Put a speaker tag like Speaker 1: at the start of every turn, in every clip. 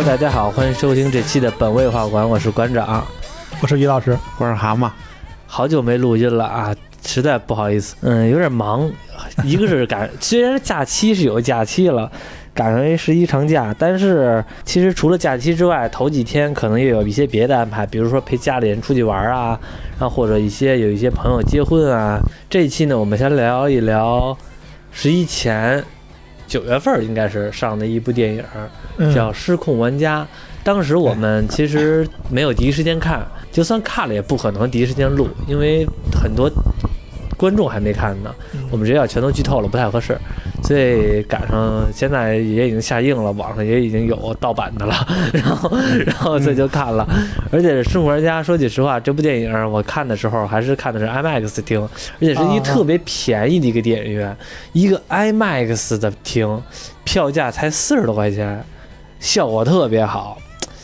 Speaker 1: Hello，大家好，欢迎收听这期的本位画馆，我是馆长，
Speaker 2: 我是于老师，
Speaker 3: 我是蛤蟆，
Speaker 1: 好久没录音了啊，实在不好意思，嗯，有点忙，一个是赶，虽然假期是有假期了，赶上一十一长假，但是其实除了假期之外，头几天可能也有一些别的安排，比如说陪家里人出去玩啊，然后或者一些有一些朋友结婚啊。这一期呢，我们先聊一聊十一前九月份应该是上的一部电影。叫《失控玩家》，当时我们其实没有第一时间看，就算看了也不可能第一时间录，因为很多观众还没看呢，我们直接要全都剧透了不太合适，所以赶上现在也已经下映了，网上也已经有盗版的了，然后然后这就看了，而且《生活玩家》说句实话，这部电影我看的时候还是看的是 IMAX 厅，而且是一特别便宜的一个电影院，一个 IMAX 的厅，票价才四十多块钱。效果特别好，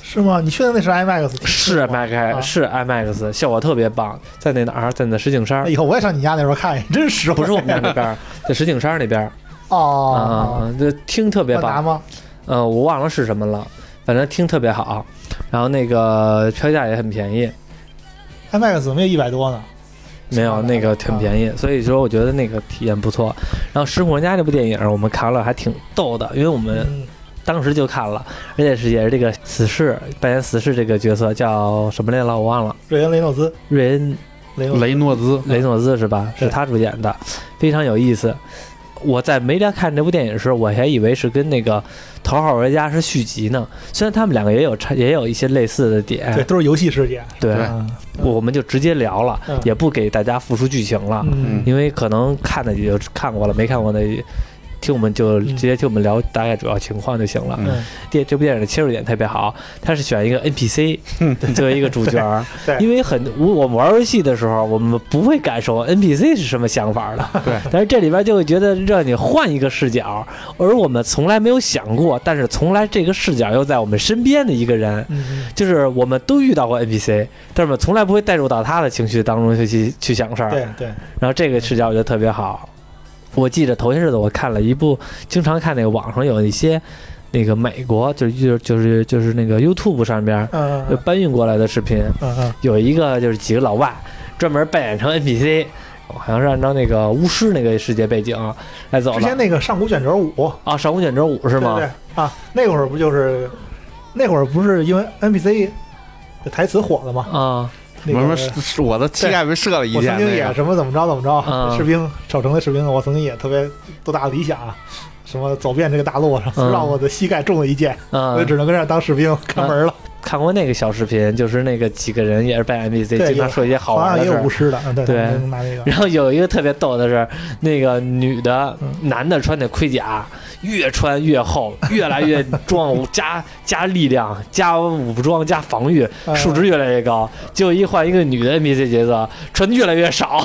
Speaker 2: 是吗？你确定那是 IMAX？
Speaker 1: 是 IMAX，是 IMAX，效果特别棒。在那哪儿？在那石景山。
Speaker 2: 以后我也上你家那边看，真实。
Speaker 1: 不是我们家那 边，在石景山那边。
Speaker 2: 哦，
Speaker 1: 这听特别棒
Speaker 2: 吗？
Speaker 1: 嗯，我忘了是什么了，反正听特别好。然后那个票价也很便宜
Speaker 2: ，IMAX 怎么也一百多呢？
Speaker 1: 没有，那个挺便宜。所以说，我觉得那个体验不错。然后《失控玩家》这部电影，我们看了还挺逗的，因为我们。当时就看了，而且是也是这个死侍扮演死侍这个角色叫什么来着？我忘了。
Speaker 2: 瑞恩·雷诺兹。
Speaker 1: 瑞恩·
Speaker 3: 雷诺兹，
Speaker 1: 雷诺兹是吧？是他主演的，非常有意思。我在没来看这部电影的时候，我还以为是跟那个《头号玩家》是续集呢。虽然他们两个也有差，也有一些类似的点。
Speaker 2: 对，都是游戏世界。
Speaker 1: 对，我们就直接聊了，也不给大家复述剧情了，因为可能看的也就看过了，没看过的。听我们就直接听我们聊大概主要情况就行了。电这部电影的切入点特别好，他是选一个 NPC 作为一个主角，因为很我我们玩游戏的时候，我们不会感受 NPC 是什么想法的。
Speaker 3: 对，
Speaker 1: 但是这里边就会觉得让你换一个视角，而我们从来没有想过，但是从来这个视角又在我们身边的一个人，就是我们都遇到过 NPC，但是我们从来不会带入到他的情绪当中去去想事儿。
Speaker 2: 对对，
Speaker 1: 然后这个视角我觉得特别好。我记得头些日子我看了一部，经常看那个网上有一些，那个美国就就就是就是那个 YouTube 上边搬运过来的视频，有一个就是几个老外专门扮演成 NPC，好像是按照那个巫师那个世界背景来走。
Speaker 2: 之前那个上古卷轴五
Speaker 1: 啊，上古卷轴五是吗？
Speaker 2: 对啊，那会儿不就是那会儿不是因为 NPC 的台词火了吗？
Speaker 1: 啊。
Speaker 3: 什么是我的膝盖被射了一箭？
Speaker 2: 我曾经也什么怎么着怎么着，士兵守城的士兵，我曾经也特别多大的理想，什么走遍这个大陆上，让我的膝盖中了一箭，我就只能跟这儿当士兵看门了。
Speaker 1: 看过那个小视频，就是那个几个人也是扮 NPC，经常说一些好玩的
Speaker 2: 事儿。巫师的，对。
Speaker 1: 然后有一个特别逗的是，那个女的、男的穿的盔甲。越穿越厚，越来越壮，加加力量，加武装，加防御，数值越来越高。就一换一个女的 NPC 角色，穿的越来越少，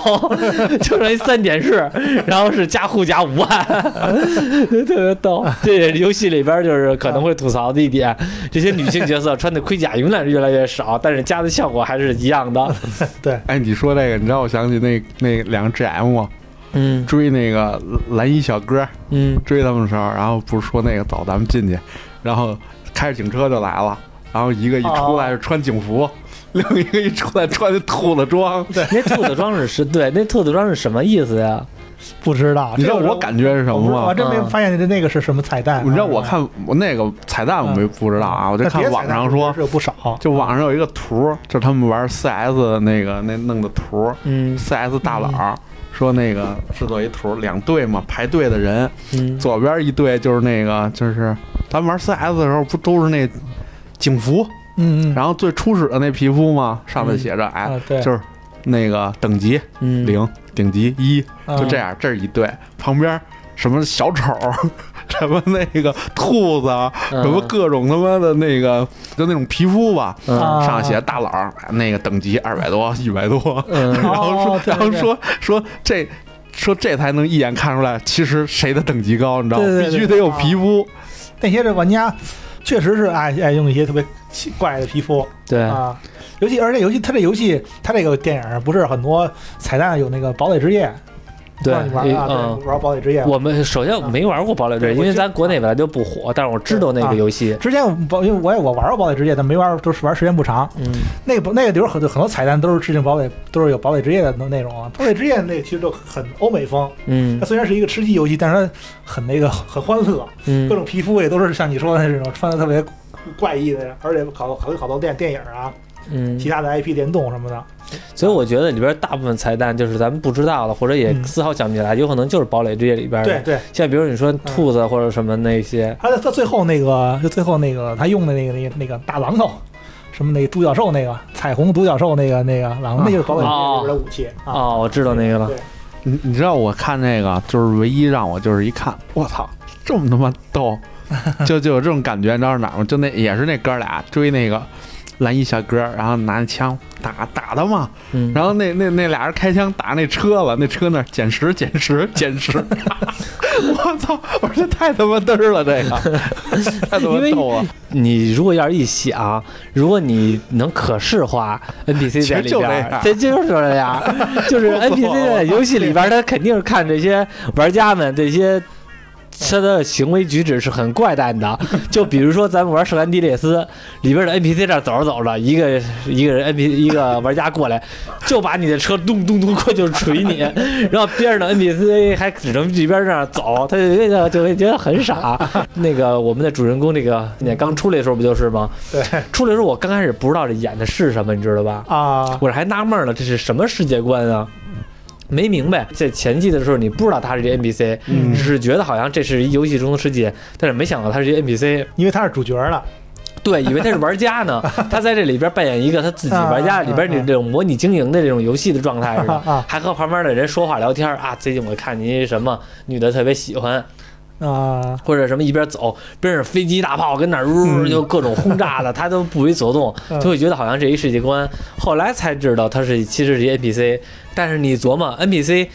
Speaker 1: 就成一三点式，然后是加护甲五万，特别逗。这游戏里边就是可能会吐槽的一点，这些女性角色穿的盔甲永远是越来越少，但是加的效果还是一样的。
Speaker 2: 对，
Speaker 3: 哎，你说这个，你知道我想起那那两个 GM 吗？
Speaker 1: 嗯，
Speaker 3: 追那个蓝衣小哥，
Speaker 1: 嗯，
Speaker 3: 追他们的时候，然后不是说那个走，咱们进去，然后开着警车就来了，然后一个一出来是穿警服，另一个一出来穿的兔子装，
Speaker 2: 对，
Speaker 1: 那兔子装是是，对，那兔子装是什么意思呀？
Speaker 2: 不知道，
Speaker 3: 你知道我感觉是什么吗？
Speaker 2: 我真没发现这那个是什么彩蛋。
Speaker 3: 你知道我看我那个彩蛋我没不知道啊，我就看网上说
Speaker 2: 有不少，
Speaker 3: 就网上有一个图，就是他们玩 CS 那个那弄的图，
Speaker 1: 嗯
Speaker 3: ，CS 大佬。说那个制作一图，两队嘛，排队的人，左边一队就是那个，就是咱玩 CS 的时候不都是那警服，
Speaker 2: 嗯，
Speaker 3: 然后最初始的那皮肤嘛，上面写着哎，就是那个等级零，顶级一，就这样，这是一对，旁边什么小丑。什么那个兔子，什么各种他妈的那个，就那种皮肤吧，上写大佬，那个等级二百多、一百多，然后说，然后说说这，说这才能一眼看出来，其实谁的等级高，你知道吗？必须得有皮肤。
Speaker 2: 那些这玩家确实是爱爱用一些特别奇怪的皮肤，
Speaker 1: 对
Speaker 2: 啊，尤其而且游戏，它这游戏，它这个电影不是很多彩蛋有那个堡垒之夜。
Speaker 1: 对，
Speaker 2: 玩啊，玩堡垒之夜。
Speaker 1: 我们首先没玩过堡垒之夜，因为咱国内本来就不火，但是我知道那个游戏。
Speaker 2: 之前堡，因为我也我玩过堡垒之夜，但没玩，都是玩时间不长。嗯，那个那个里边很多很多彩蛋都是致敬堡垒，都是有堡垒之夜的内容啊。堡垒之夜那其实就很欧美风。嗯，它虽然是一个吃鸡游戏，但是它很那个很欢乐。嗯，各种皮肤也都是像你说的那种穿的特别怪异的，而且考考好多电电影啊。嗯，其他的 IP 联动什么的，
Speaker 1: 所以我觉得里边大部分彩蛋就是咱们不知道的，或者也丝毫想不起来，有可能就是堡垒之夜里边
Speaker 2: 的。对对，
Speaker 1: 像比如你说兔子或者什么那些，
Speaker 2: 他他最后那个就最后那个他用的那个那个那个大榔头，什么那个独角兽那个彩虹独角兽那个那个榔，那就是堡垒之夜里边的武器。哦，
Speaker 1: 我知道那个了。
Speaker 3: 你你知道我看那个就是唯一让我就是一看，我操，这么他妈逗，就就有这种感觉，你知道是哪吗？就那也是那哥俩追那个。蓝衣小哥，然后拿着枪打打他嘛，然后那那那俩人开枪打那车了，那车那捡拾捡拾捡拾，我操！我说这太他妈嘚儿了，这个太他妈逗了。
Speaker 1: 你如果要是一想，如果你能可视化 NPC 在里边，这就是这样，就是 NPC 在游戏里边，他肯定是看这些玩家们这些。他的行为举止是很怪诞的，就比如说咱们玩《圣安地列斯》里边的 NPC 这走着走着，一个一个人 NPC 一个玩家过来，就把你的车咚咚咚过就锤你，然后边上的 NPC 还只能一边这样走，他就那个就会觉得很傻。那个我们的主人公那个那刚出来的时候不就是吗？
Speaker 2: 对，
Speaker 1: 出来的时候我刚开始不知道这演的是什么，你知道吧？啊，我还纳闷呢，这是什么世界观啊？没明白，在前期的时候你不知道他是这 NPC，只是觉得好像这是一游戏中的世界，但是没想到他是一 NPC，
Speaker 2: 因为他是主角了。
Speaker 1: 对，以为他是玩家呢。他在这里边扮演一个他自己玩家里边那这种模拟经营的这种游戏的状态是吧，还和旁边的人说话聊天啊。最近我看您什么女的特别喜欢。啊，或者什么一边走边上飞机大炮跟那儿呜就各种轰炸的，他都不为所动，就会觉得好像这一世界观。后来才知道他是其实是 NPC，但是你琢磨 NPC，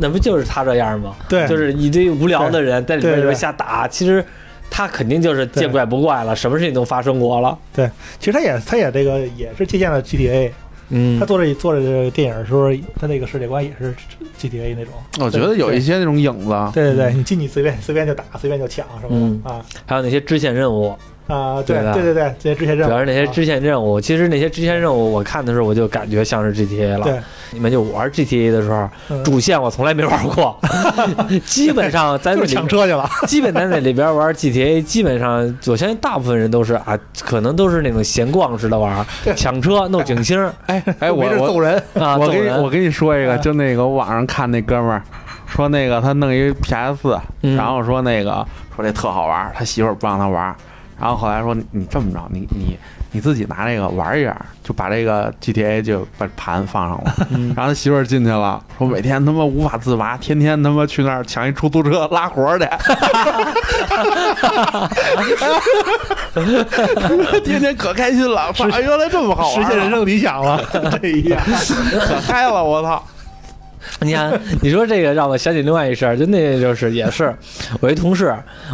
Speaker 1: 那不就是他这样吗？
Speaker 2: 对，
Speaker 1: 就是一堆无聊的人在里面里面瞎打，其实他肯定就是见怪不怪了，什么事情都发生过了。
Speaker 2: 对，其实他也他也这个也是借鉴了 GTA。嗯，他做这做这个电影的时候，他那个世界观也是 GTA 那种。
Speaker 3: 我觉得有一些那种影子。
Speaker 2: 对对对，你进去随便随便就打，随便就抢什么的啊。
Speaker 1: 还有那些支线任务
Speaker 2: 啊，对对对对，这些支线任务。
Speaker 1: 主要是那些支线任务，其实那些支线任务，我看的时候我就感觉像是 GTA 了。
Speaker 2: 对。
Speaker 1: 你们就玩 GTA 的时候，主线我从来没玩过，基本上在那
Speaker 2: 抢车去了。
Speaker 1: 基本在那里边玩 GTA，基本上我相信大部分人都是啊，可能都是那种闲逛似的玩，抢车弄警星。
Speaker 3: 哎哎，我
Speaker 2: 我揍人
Speaker 1: 啊！
Speaker 3: 我跟你我跟你说一个，就那个网上看那哥们儿说那个他弄一 PS，然后说那个说这特好玩，他媳妇儿不让他玩，然后后来说你这么着，你你。你自己拿这个玩一下，就把这个 GTA 就把盘放上了，然后他媳妇儿进去了，说每天他妈无法自拔，天天他妈去那儿抢一出租车拉活去，天天可开心了，原来这么好，
Speaker 2: 实现人生理想了，这一下
Speaker 3: 可嗨了，我操！
Speaker 1: 你看，你说这个让我想起另外一事儿，就那就是也是我一同事，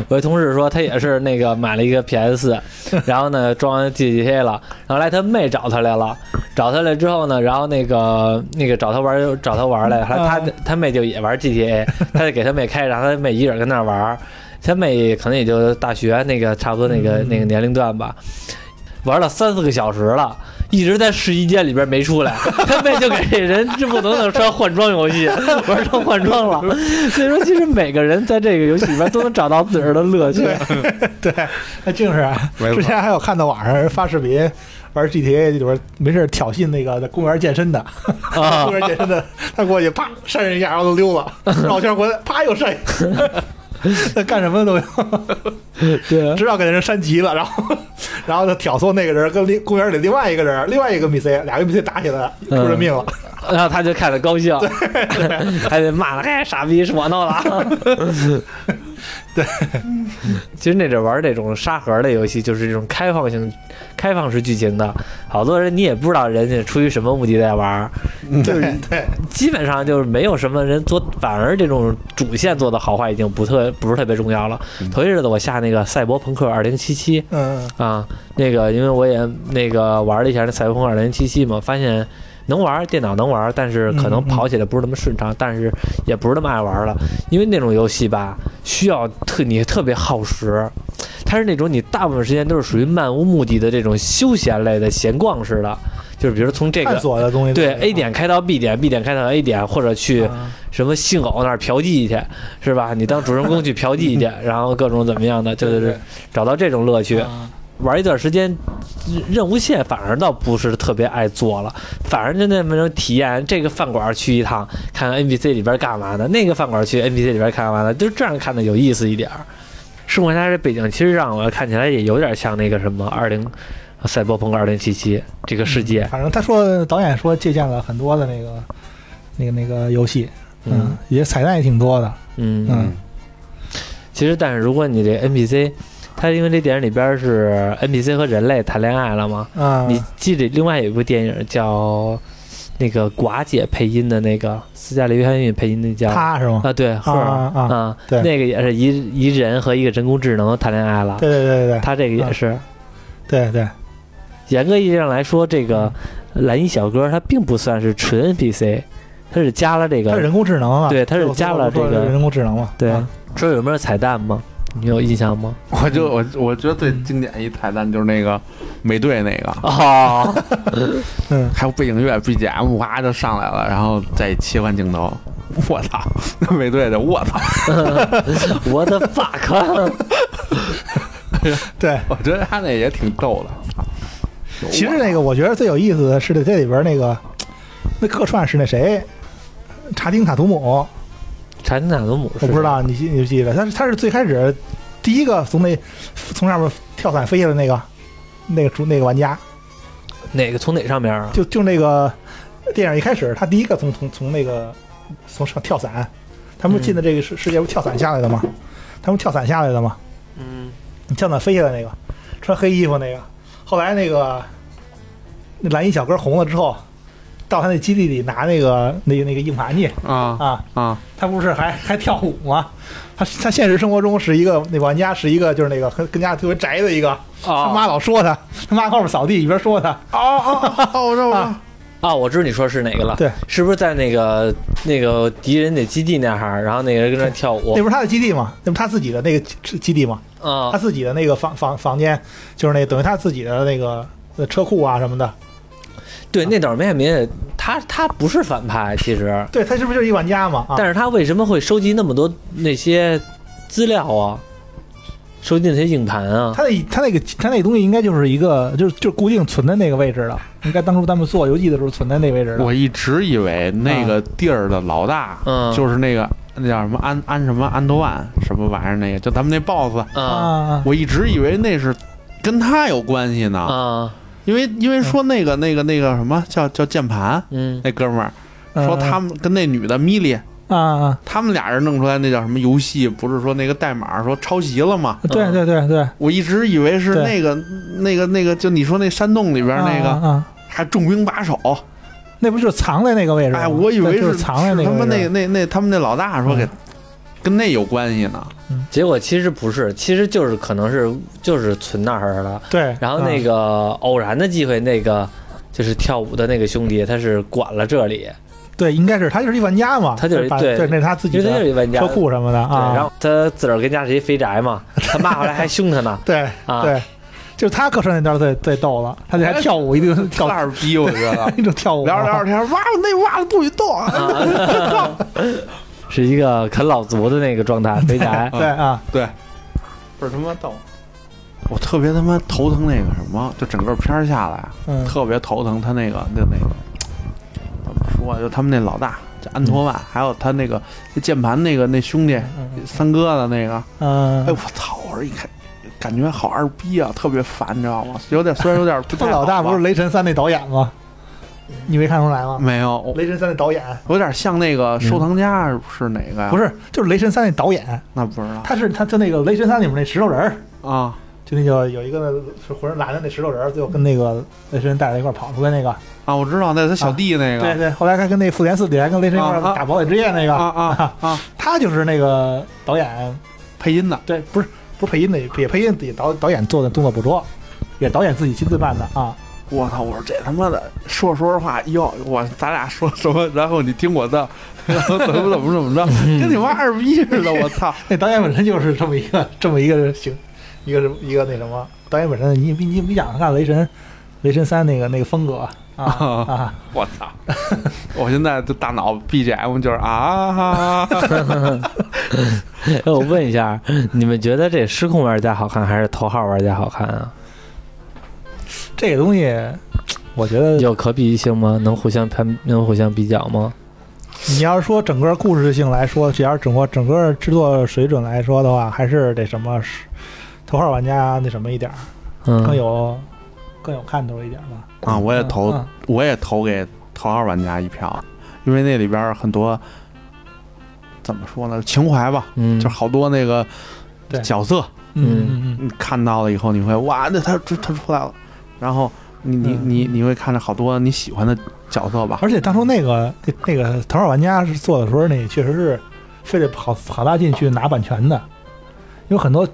Speaker 1: 我一同事说他也是那个买了一个 PS，然后呢装完 GTA 了，然后来他妹找他来了，找他来之后呢，然后那个那个找他玩找他玩来，后来他他妹就也玩 GTA，他就给他妹开，然后他妹一人跟那玩，他妹可能也就大学那个差不多那个那个年龄段吧，玩了三四个小时了。一直在试衣间里边没出来，他妹就给人这不能能穿换装游戏，玩成换装了。所以说，其实每个人在这个游戏里边都能找到自个儿的乐趣。
Speaker 2: 对，那净是。之前还有看到网上人发视频玩 GTA 里边没事挑衅那个在公园健身的，公园健身的，他过去啪扇人一下，然后就溜了，绕圈回来啪又扇。他 干什么都有，
Speaker 1: 对，
Speaker 2: 知道给人删急了，然后，然后他挑唆那个人跟另公园里另外一个人，另外一个 MC，俩 MC 打起来，出人命了，
Speaker 1: 然后他就看着高兴，还得骂他，哎，傻逼，是我闹的。
Speaker 2: 对，
Speaker 1: 其实那阵玩这种沙盒的游戏，就是这种开放性、开放式剧情的，好多人你也不知道人家出于什么目的在玩，就是
Speaker 2: 对，
Speaker 1: 基本上就是没有什么人做，反而这种主线做的好坏已经不特不是特别重要了。头一日子我下那个《赛博朋克2077》，嗯。啊，那个因为我也那个玩了一下那《赛博朋克2077》嘛，发现能玩，电脑能玩，但是可能跑起来不是那么顺畅，但是也不是那么爱玩了，因为那种游戏吧，需要特你特别耗时，它是那种你大部分时间都是属于漫无目的的这种休闲类的闲逛式的，就是比如从这个
Speaker 2: 探索的东西，
Speaker 1: 对 A 点开到 B 点，B 点开到 A 点，或者去什么性偶那儿嫖妓去，是吧？你当主人公去嫖妓去，然后各种怎么样的，就是找到这种乐趣。玩一段时间，任务线反而倒不是特别爱做了，反而就那么种体验。这个饭馆去一趟，看看 NPC 里边干嘛的；那个饭馆去 NPC 里边看完了，就这样看的有意思一点儿。生活家这背景其实让我看起来也有点像那个什么二零赛博朋克二零七七这个世界。
Speaker 2: 反正他说导演说借鉴了很多的那个那个那个游戏，嗯，也彩蛋也挺多的，嗯嗯。
Speaker 1: 其实，但是如果你这 NPC。他因为这电影里边是 NPC 和人类谈恋爱了嘛？
Speaker 2: 啊，
Speaker 1: 你记得另外有一部电影叫那个寡姐配音的那个斯嘉丽约翰逊配音的叫
Speaker 2: 他是吗？
Speaker 1: 啊，对，
Speaker 2: 赫啊
Speaker 1: 啊，对，那个也是一一人和一个人工智能谈恋爱了。
Speaker 2: 对对对对，
Speaker 1: 他这个也是，
Speaker 2: 对对。
Speaker 1: 严格意义上来说，这个蓝衣小哥他并不算是纯 NPC，他是加了这个
Speaker 2: 人工智能啊。
Speaker 1: 对，他是加了这个
Speaker 2: 人工智能嘛？
Speaker 1: 对，说有没有彩蛋吗？你有印象吗？
Speaker 3: 我就我我觉得最经典一彩蛋就是那个美队那个
Speaker 1: 啊，
Speaker 2: 嗯，
Speaker 3: 还有背景乐 BGM 哇就上来了，然后再切换镜头，我操，那美队的我操，
Speaker 1: 我的 fuck，
Speaker 2: 对，
Speaker 3: 我觉得他那也挺逗的。
Speaker 2: 其实那个我觉得最有意思的是这里边那个那客串是那谁，查丁塔图姆。
Speaker 1: 查金塔图姆，
Speaker 2: 我不知道你记你记得，他是他是最开始第一个从那从上面跳伞飞下的那个那个主那个玩家，
Speaker 1: 哪个从哪上面啊？
Speaker 2: 就就那个电影一开始，他第一个从从从那个从上跳伞，他们进的这个世世界不跳伞下来的吗？他们跳伞下来的吗？
Speaker 1: 嗯，
Speaker 2: 跳伞飞下来那个穿黑衣服那个，后来那个那蓝衣小哥红了之后。到他那基地里拿那个那个那个硬盘去
Speaker 3: 啊
Speaker 2: 啊
Speaker 3: 啊！
Speaker 2: 他不是还还跳舞吗？他他现实生活中是一个那玩家，是一个就是那个跟跟家特别宅的一个。他妈老说他，他妈后面扫地一边说他。
Speaker 3: 哦哦哦！我知道
Speaker 2: 啊
Speaker 1: 啊！我知道你说是哪个了。
Speaker 2: 对，
Speaker 1: 是不是在那个那个敌人那基地那哈儿？然后那个人跟那跳舞。
Speaker 2: 那不是他的基地吗？那不他自己的那个基地吗？
Speaker 1: 啊，
Speaker 2: 他自己的那个房房房间，就是那等于他自己的那个车库啊什么的。
Speaker 1: 对，那岛梅海明，他他不是反派，其实。
Speaker 2: 对他是不是就是一玩家嘛？
Speaker 1: 但是他为什么会收集那么多那些资料啊？收集那些硬盘啊？
Speaker 2: 他那他那个他那东西应该就是一个，就是就是固定存在那个位置了。应该当初咱们做游戏的时候存在那位置。
Speaker 3: 我一直以为那个地儿的老大，嗯，就是那个那叫什么安安什么安德万什么玩意儿那个，就咱们那 boss
Speaker 2: 啊。
Speaker 3: 我一直以为那是跟他有关系呢。
Speaker 1: 啊。
Speaker 3: 因为因为说那个那个那个什么叫叫键盘，
Speaker 1: 嗯，
Speaker 3: 那哥们儿说他们跟那女的米莉
Speaker 2: 啊，
Speaker 3: 他们俩人弄出来那叫什么游戏？不是说那个代码说抄袭了吗？
Speaker 2: 对对对对，
Speaker 3: 我一直以为是那个那个那个，就你说那山洞里边那个，还重兵把守，
Speaker 2: 那不就是藏在那个位置？
Speaker 3: 哎，我以为
Speaker 2: 是藏在那个
Speaker 3: 他们那那那他们那老大说给跟那有关系呢。
Speaker 1: 结果其实不是，其实就是可能是就是存那儿了。
Speaker 2: 对，
Speaker 1: 然后那个偶然的机会，那个就是跳舞的那个兄弟，他是管了这里。
Speaker 2: 对，应该是他就是一玩家嘛，
Speaker 1: 他就是
Speaker 2: 对
Speaker 1: 对，
Speaker 2: 那是他自己
Speaker 1: 的
Speaker 2: 车库什么的啊。
Speaker 1: 然后他自个儿跟家是一肥宅嘛，他妈后来还凶他呢。
Speaker 2: 对
Speaker 1: 啊，
Speaker 2: 对，就他客串那段最最逗了，他就还跳舞，一定跳
Speaker 3: 二逼，我觉得
Speaker 2: 一种跳舞，
Speaker 3: 聊着聊着天，哇，那袜子不许动啊。
Speaker 1: 是一个啃老族的那个状态，肥宅。
Speaker 2: 对啊，
Speaker 3: 对，不是他妈逗。我特别他妈头疼那个什么，就整个片儿下来，特别头疼。他那个那那个怎么说啊？就他们那老大叫安托万，还有他那个键盘那个那兄弟三哥的那个。
Speaker 2: 嗯。
Speaker 3: 哎我操！我说一看，感觉好二逼啊，特别烦，你知道吗？有点虽然有点不太。
Speaker 2: 他老大不是雷神三那导演吗？你没看出来吗？
Speaker 3: 没有，《
Speaker 2: 雷神三》的导演
Speaker 3: 有点像那个收藏家，是哪个呀？
Speaker 2: 不是，就是《雷神三》那导演。
Speaker 3: 那不知道。
Speaker 2: 他是他就那个《雷神三》里面那石头人儿
Speaker 3: 啊，
Speaker 2: 就那个有一个是浑身蓝的那石头人，最后跟那个雷神带着一块跑出来那个
Speaker 3: 啊，我知道，那他小弟那个。
Speaker 2: 对对，后来还跟那复联四里还跟雷神一块打堡垒之夜那个
Speaker 3: 啊啊啊，
Speaker 2: 他就是那个导演
Speaker 3: 配音的。
Speaker 2: 对，不是不是配音的，也配音也导导演做的动作捕捉，也导演自己亲自办的啊。
Speaker 3: 我操！我说这他妈的说说实话，哟，我咱俩说什么？然后你听我的，然后怎么怎么怎么着，跟你妈二逼似的！我操！
Speaker 2: 那导演本身就是这么一个这么一个行，一个一个那什么导演本身，你你你想看雷神，雷神三那个那个风格啊 啊！
Speaker 3: 我操！我现在的大脑 BGM 就是啊！
Speaker 1: 我问一下，你们觉得这失控玩家好看还是头号玩家好看啊？
Speaker 2: 这个东西，我觉得
Speaker 1: 有可比性吗？能互相攀，能互相比较吗？
Speaker 2: 你要是说整个故事性来说，只要是整个整个制作水准来说的话，还是得什么头号玩家那什么一点儿，更有更有看头一点吧。
Speaker 3: 啊，我也投，我也投给头号玩家一票，因为那里边很多怎么说呢，情怀吧，嗯，就好多那个角色，
Speaker 2: 嗯嗯，
Speaker 3: 看到了以后你会哇，那他他出来了。然后你你你你会看着好多你喜欢的角色吧？
Speaker 2: 而且当初那个那个头号玩家是做的时候，那确实是费了好好大劲去拿版权的，有很多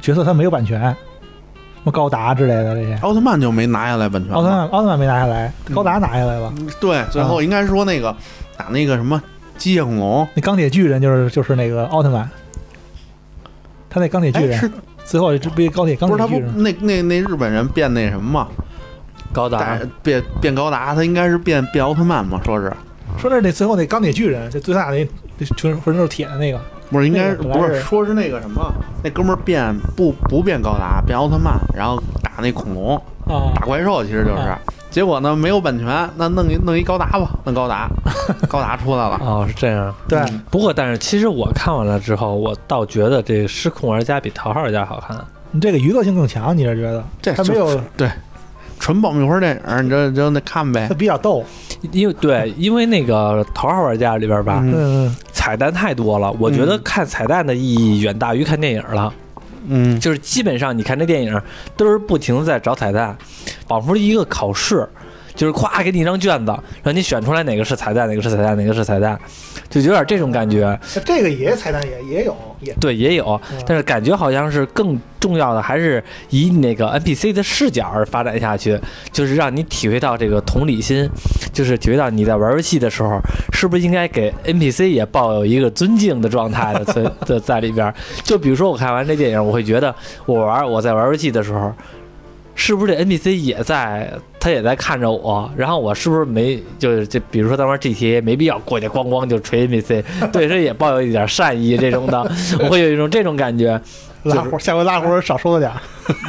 Speaker 2: 角色他没有版权，什么高达之类的这些。
Speaker 3: 奥特曼就没拿下来版权。
Speaker 2: 奥特曼奥特曼没拿下来，高达拿下来了。
Speaker 3: 对，最后应该说那个打那个什么机械恐龙，
Speaker 2: 那钢铁巨人就是就是那个奥特曼，他那钢铁巨人。最后这不高铁钢
Speaker 3: 不是他不那那那日本人变那什么嘛，
Speaker 1: 高达。
Speaker 3: 变变高达，他应该是变变奥特曼嘛？说是。
Speaker 2: 说是那最后那钢铁巨人，这最大那全浑身都是铁的那个，
Speaker 3: 不是应该不是说是那个什么那哥们儿变不不变高达变奥特曼，然后打那恐龙打怪兽，其实就是。结果呢，没有版权，那弄一弄一高达吧，弄高达，高达出来了。
Speaker 1: 哦，是这样。
Speaker 2: 对，
Speaker 1: 不过但是其实我看完了之后，我倒觉得这失控玩家比头号玩家好看。
Speaker 2: 你这个娱乐性更强，你是觉得？
Speaker 3: 这
Speaker 2: 还没有
Speaker 3: 对，纯爆米花电影，你就就那看呗。
Speaker 2: 它比较逗，
Speaker 1: 因为对，因为那个头号玩家里边吧，彩蛋太多了，我觉得看彩蛋的意义远大于看电影了。
Speaker 3: 嗯，
Speaker 1: 就是基本上你看这电影都是不停的在找彩蛋，仿佛一个考试，就是咵给你一张卷子，让你选出来哪个是彩蛋，哪个是彩蛋，哪个是彩蛋，就有点这种感觉。
Speaker 2: 这个也彩蛋也也有，也
Speaker 1: 对也有，但是感觉好像是更重要的还是以那个 NPC 的视角而发展下去，就是让你体会到这个同理心，就是体会到你在玩游戏的时候，是不是应该给 NPC 也抱有一个尊敬的状态的存 在在里边。就比如说我看完这电影，我会觉得我玩我在玩游戏的时候，是不是这 NPC 也在他也在看着我，然后我是不是没就是就比如说咱玩 GTA 没必要过去咣咣就锤 NPC，对这也抱有一点善意这种的，我会有一种这种感觉。
Speaker 2: 拉活，下回拉活少说点。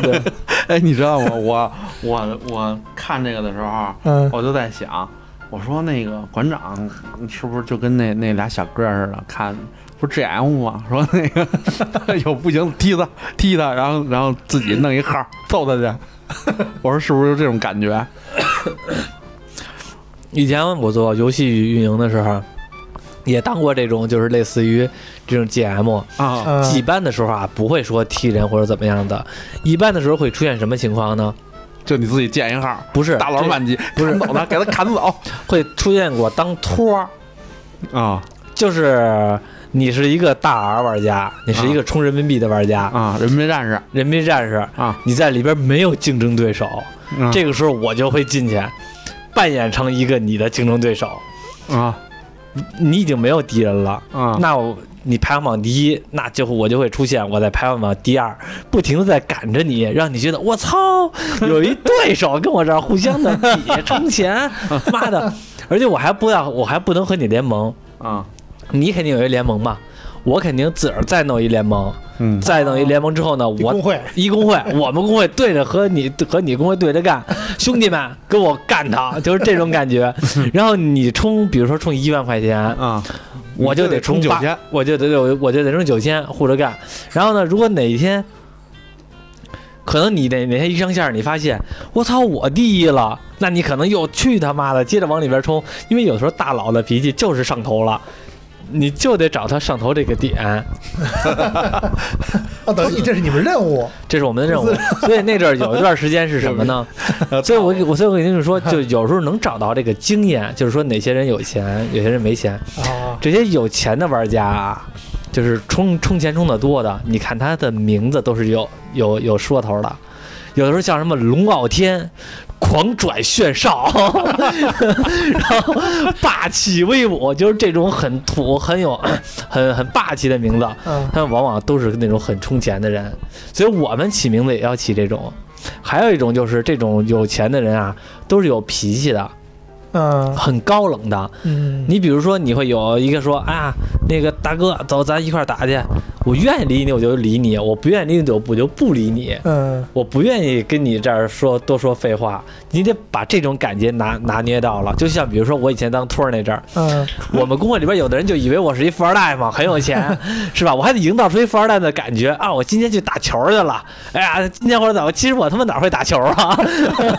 Speaker 1: 对，
Speaker 3: 哎，你知道吗？我我我看这个的时候，嗯，我就在想，我说那个馆长是不是就跟那那俩小哥似的？看不是 GM 吗？说那个 有不行踢他踢他，然后然后自己弄一号揍他去。我说是不是就这种感觉？
Speaker 1: 以前我做游戏运营的时候。也当过这种，就是类似于这种 GM
Speaker 3: 啊，
Speaker 1: 一般的时候啊，不会说踢人或者怎么样的。一般的时候会出现什么情况呢？
Speaker 3: 就你自己建一号，
Speaker 1: 不是
Speaker 3: 大佬满级，
Speaker 1: 不是
Speaker 3: 走他，给他砍走。
Speaker 1: 会出现过当托
Speaker 3: 啊，
Speaker 1: 就是你是一个大 R 玩家，你是一个充人民币的玩家
Speaker 3: 啊，人民币战士，
Speaker 1: 人民币战士
Speaker 3: 啊，
Speaker 1: 你在里边没有竞争对手，这个时候我就会进去扮演成一个你的竞争对手
Speaker 3: 啊。
Speaker 1: 你已经没有敌人了
Speaker 3: 啊！
Speaker 1: 那我你排行榜第一，那就我就会出现我在排行榜第二，不停的在赶着你，让你觉得我操，有一对手跟我这儿互相的比 充钱，妈的！而且我还不要，我还不能和你联盟
Speaker 3: 啊！
Speaker 1: 你肯定有一联盟吧？我肯定自个儿再弄一联盟，
Speaker 3: 嗯，
Speaker 1: 再弄一联盟之后呢，我
Speaker 2: 工会
Speaker 1: 一工会，我们工会对着和你和你工会对着干，兄弟们跟我干他，就是这种感觉。然后你充，比如说充一万块钱
Speaker 3: 啊，
Speaker 1: 我就
Speaker 3: 得
Speaker 1: 充
Speaker 3: 九千，
Speaker 1: 我就得我我就得充九千护着干。然后呢，如果哪天可能你哪哪天一上线，你发现我操我第一了，那你可能又去他妈的接着往里边冲，因为有时候大佬的脾气就是上头了。你就得找他上头这个点，
Speaker 2: 啊，等于这是你们任务，
Speaker 1: 这是我们的任务。所以那阵儿有一段时间是什么呢？所以我我所以我跟你们说，就有时候能找到这个经验，就是说哪些人有钱，有些人没钱。
Speaker 2: 啊，
Speaker 1: 这些有钱的玩家啊，就是充充钱充的多的，你看他的名字都是有有有说头的。有的时候像什么龙傲天。狂拽炫少，然后霸气威武，就是这种很土、很有、很很霸气的名字，他们往往都是那种很充钱的人，所以我们起名字也要起这种。还有一种就是这种有钱的人啊，都是有脾气的。
Speaker 2: 嗯，
Speaker 1: 很高冷的。嗯，你比如说，你会有一个说，哎呀，那个大哥，走，咱一块打去。我愿意理你，我就理你；我不愿意理你，我就不理你。嗯，我不愿意跟你这儿说多说废话。你得把这种感觉拿拿捏到了。就像比如说，我以前当托儿那阵儿，嗯，我们工会里边有的人就以为我是一富二代嘛，很有钱，是吧？我还得营造出一富二代的感觉啊！我今天去打球去了。哎呀，今天或者怎么？其实我他妈哪会打球啊？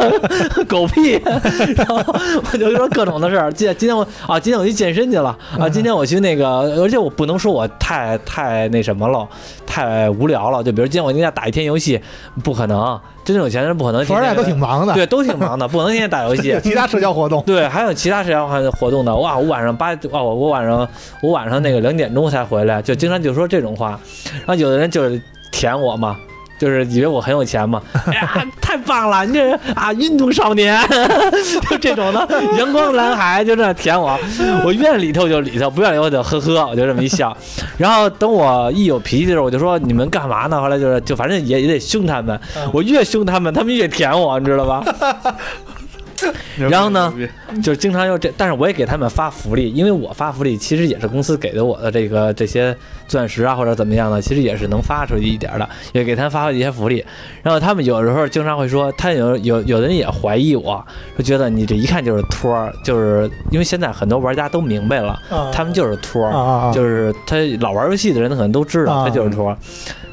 Speaker 1: 狗屁！然后我就说各种的事儿。今今天我啊，今天我去健身去了啊。今天我去那个，而且我不能说我太太那什么。了？太无聊了。就比如今天我应该打一天游戏，不可能。真正有钱人不可能。
Speaker 2: 富二代都挺忙的，
Speaker 1: 对，都挺忙的，不能天天打游戏。
Speaker 2: 其他社交活动，
Speaker 1: 对，还有其他社交活动的。哇，我晚上八，哇，我我晚上我晚上那个两点钟才回来，就经常就说这种话。然后有的人就是舔我嘛。就是以为我很有钱嘛，哎呀，太棒了！你这啊，运动少年，就这种的，阳光男孩就这样舔我，我愿里头就里头，不愿意我就呵呵，我就这么一笑。然后等我一有脾气的时候，我就说你们干嘛呢？后来就是就反正也也得凶他们，我越凶他们，他们越舔我，你知道吧？然后呢，就是经常又这，但是我也给他们发福利，因为我发福利其实也是公司给的我的这个这些钻石啊或者怎么样的，其实也是能发出去一点的，也给他们发一些福利。然后他们有时候经常会说，他有有有的人也怀疑我，说觉得你这一看就是托儿，就是因为现在很多玩家都明白了，他们就是托儿，就是他老玩游戏的人可能都知道他就是托儿。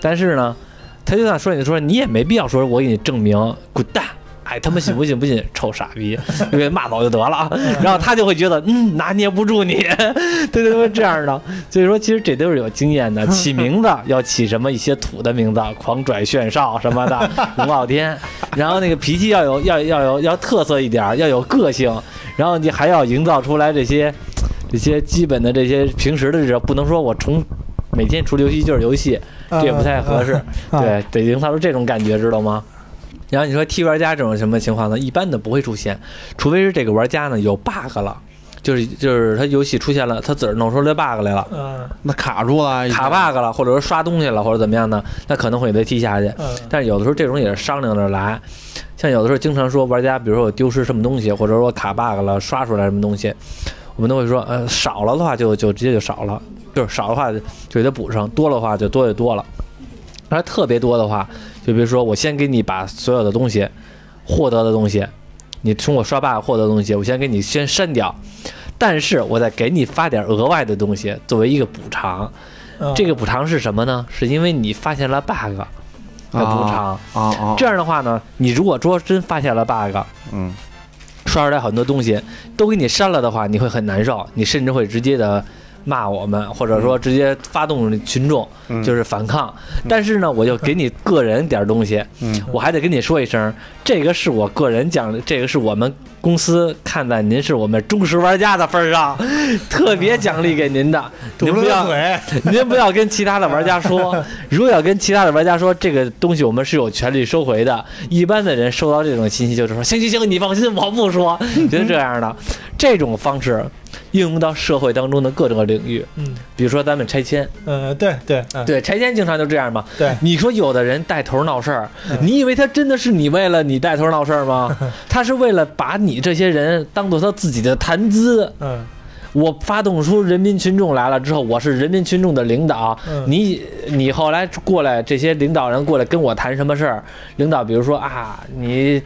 Speaker 1: 但是呢，他就算说你说你也没必要说我给你证明，滚蛋。哎，他们信不信不信，臭傻逼，就给骂走就得了。然后他就会觉得，嗯，拿捏不住你，对对对，这样的。所以说，其实这都是有经验的。起名字要起什么一些土的名字，狂拽炫少什么的，龙傲天。然后那个脾气要有，要要有要特色一点，要有个性。然后你还要营造出来这些这些基本的这些平时的这不能说我从每天除了游戏就是游戏，这也不太合适。对，得营造出这种感觉，知道吗？然后你说踢玩家这种什么情况呢？一般的不会出现，除非是这个玩家呢有 bug 了，就是就是他游戏出现了，他自个儿弄出来 bug 来了，
Speaker 2: 嗯，
Speaker 3: 那卡住了，
Speaker 1: 卡 bug 了，或者说刷东西了，或者怎么样呢？那可能会给他踢下去。嗯，但是有的时候这种也是商量着来，像有的时候经常说玩家，比如说我丢失什么东西，或者说卡 bug 了，刷出来什么东西，我们都会说，呃，少了的话就就直接就少了，就是少的话就给他补上，多的话就多就多了，而特别多的话。就比如说，我先给你把所有的东西获得的东西，你通过刷 bug 获得的东西，我先给你先删掉，但是我再给你发点额外的东西作为一个补偿。这个补偿是什么呢？是因为你发现了 bug 的补偿。啊这样的话呢，你如果说真发现了 bug，嗯，刷出来很多东西都给你删了的话，你会很难受，你甚至会直接的。骂我们，或者说直接发动群众，就是反抗。但是呢，我就给你个人点东西，我还得跟你说一声，这个是我个人奖，这个是我们公司看在您是我们忠实玩家的份上，特别奖励给您的。您不要，您不要跟其他的玩家说。如果要跟其他的玩家说这个东西，我们是有权利收回的。一般的人收到这种信息就是说，行行行，你放心，我不说，就是这样的。这种方式。应用到社会当中的各种领域，嗯，比如说咱们拆迁，
Speaker 2: 嗯，对对
Speaker 1: 对，拆迁经常就这样嘛。
Speaker 2: 对，
Speaker 1: 你说有的人带头闹事儿，你以为他真的是你为了你带头闹事儿吗？他是为了把你这些人当做他自己的谈资。嗯，我发动出人民群众来了之后，我是人民群众的领导，你你后来过来这些领导人过来跟我谈什么事儿？领导比如说啊，你。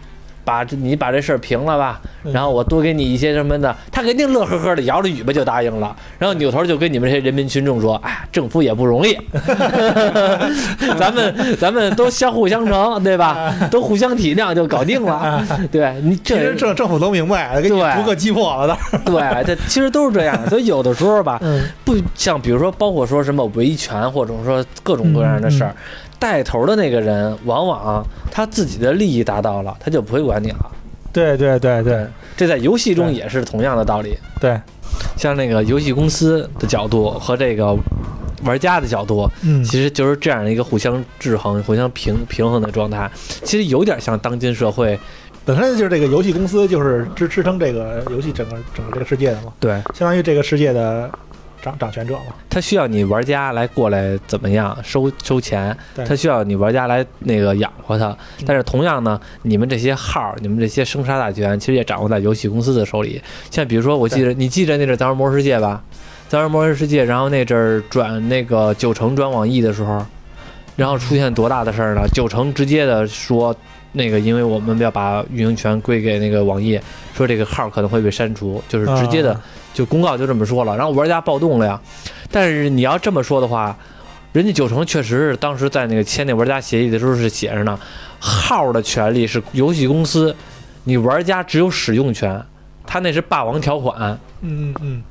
Speaker 1: 把这你把这事儿平了吧，然后我多给你一些什么的，他肯定乐呵呵的摇着尾巴就答应了，然后扭头就跟你们这些人民群众说：“哎，政府也不容易，咱们咱们都相互相成，对吧？都互相体谅就搞定了。对你这
Speaker 2: 政政府都明白，给你逐个击破了的。
Speaker 1: 对，这其实都是这样，所以有的时候吧，不像比如说，包括说什么维权或者说各种各样的事儿。”带头的那个人，往往他自己的利益达到了，他就不会管你了。
Speaker 2: 对对对对，
Speaker 1: 这在游戏中也是同样的道理。
Speaker 2: 对，
Speaker 1: 像那个游戏公司的角度和这个玩家的角度，嗯，其实就是这样的一个互相制衡、互相平平衡的状态。其实有点像当今社会
Speaker 2: 本身就是这个游戏公司就是支支撑这个游戏整个整个这个世界的嘛，
Speaker 1: 对，
Speaker 2: 相当于这个世界的。掌掌权者嘛，
Speaker 1: 他需要你玩家来过来怎么样收收钱，他需要你玩家来那个养活他。但是同样呢，你们这些号，你们这些生杀大权，其实也掌握在游戏公司的手里。像比如说，我记得你记得那阵《咱玩魔兽世界》吧，《咱玩魔兽世界》，然后那阵儿转那个九成转网易的时候，然后出现多大的事儿呢？九成直接的说，那个因为我们要把运营权归给那个网易，说这个号可能会被删除，就是直接的。就公告就这么说了，然后玩家暴动了呀。但是你要这么说的话，人家九成确实是当时在那个签那玩家协议的时候是写着呢，号的权利是游戏公司，你玩家只有使用权，他那是霸王条款。
Speaker 2: 嗯嗯嗯。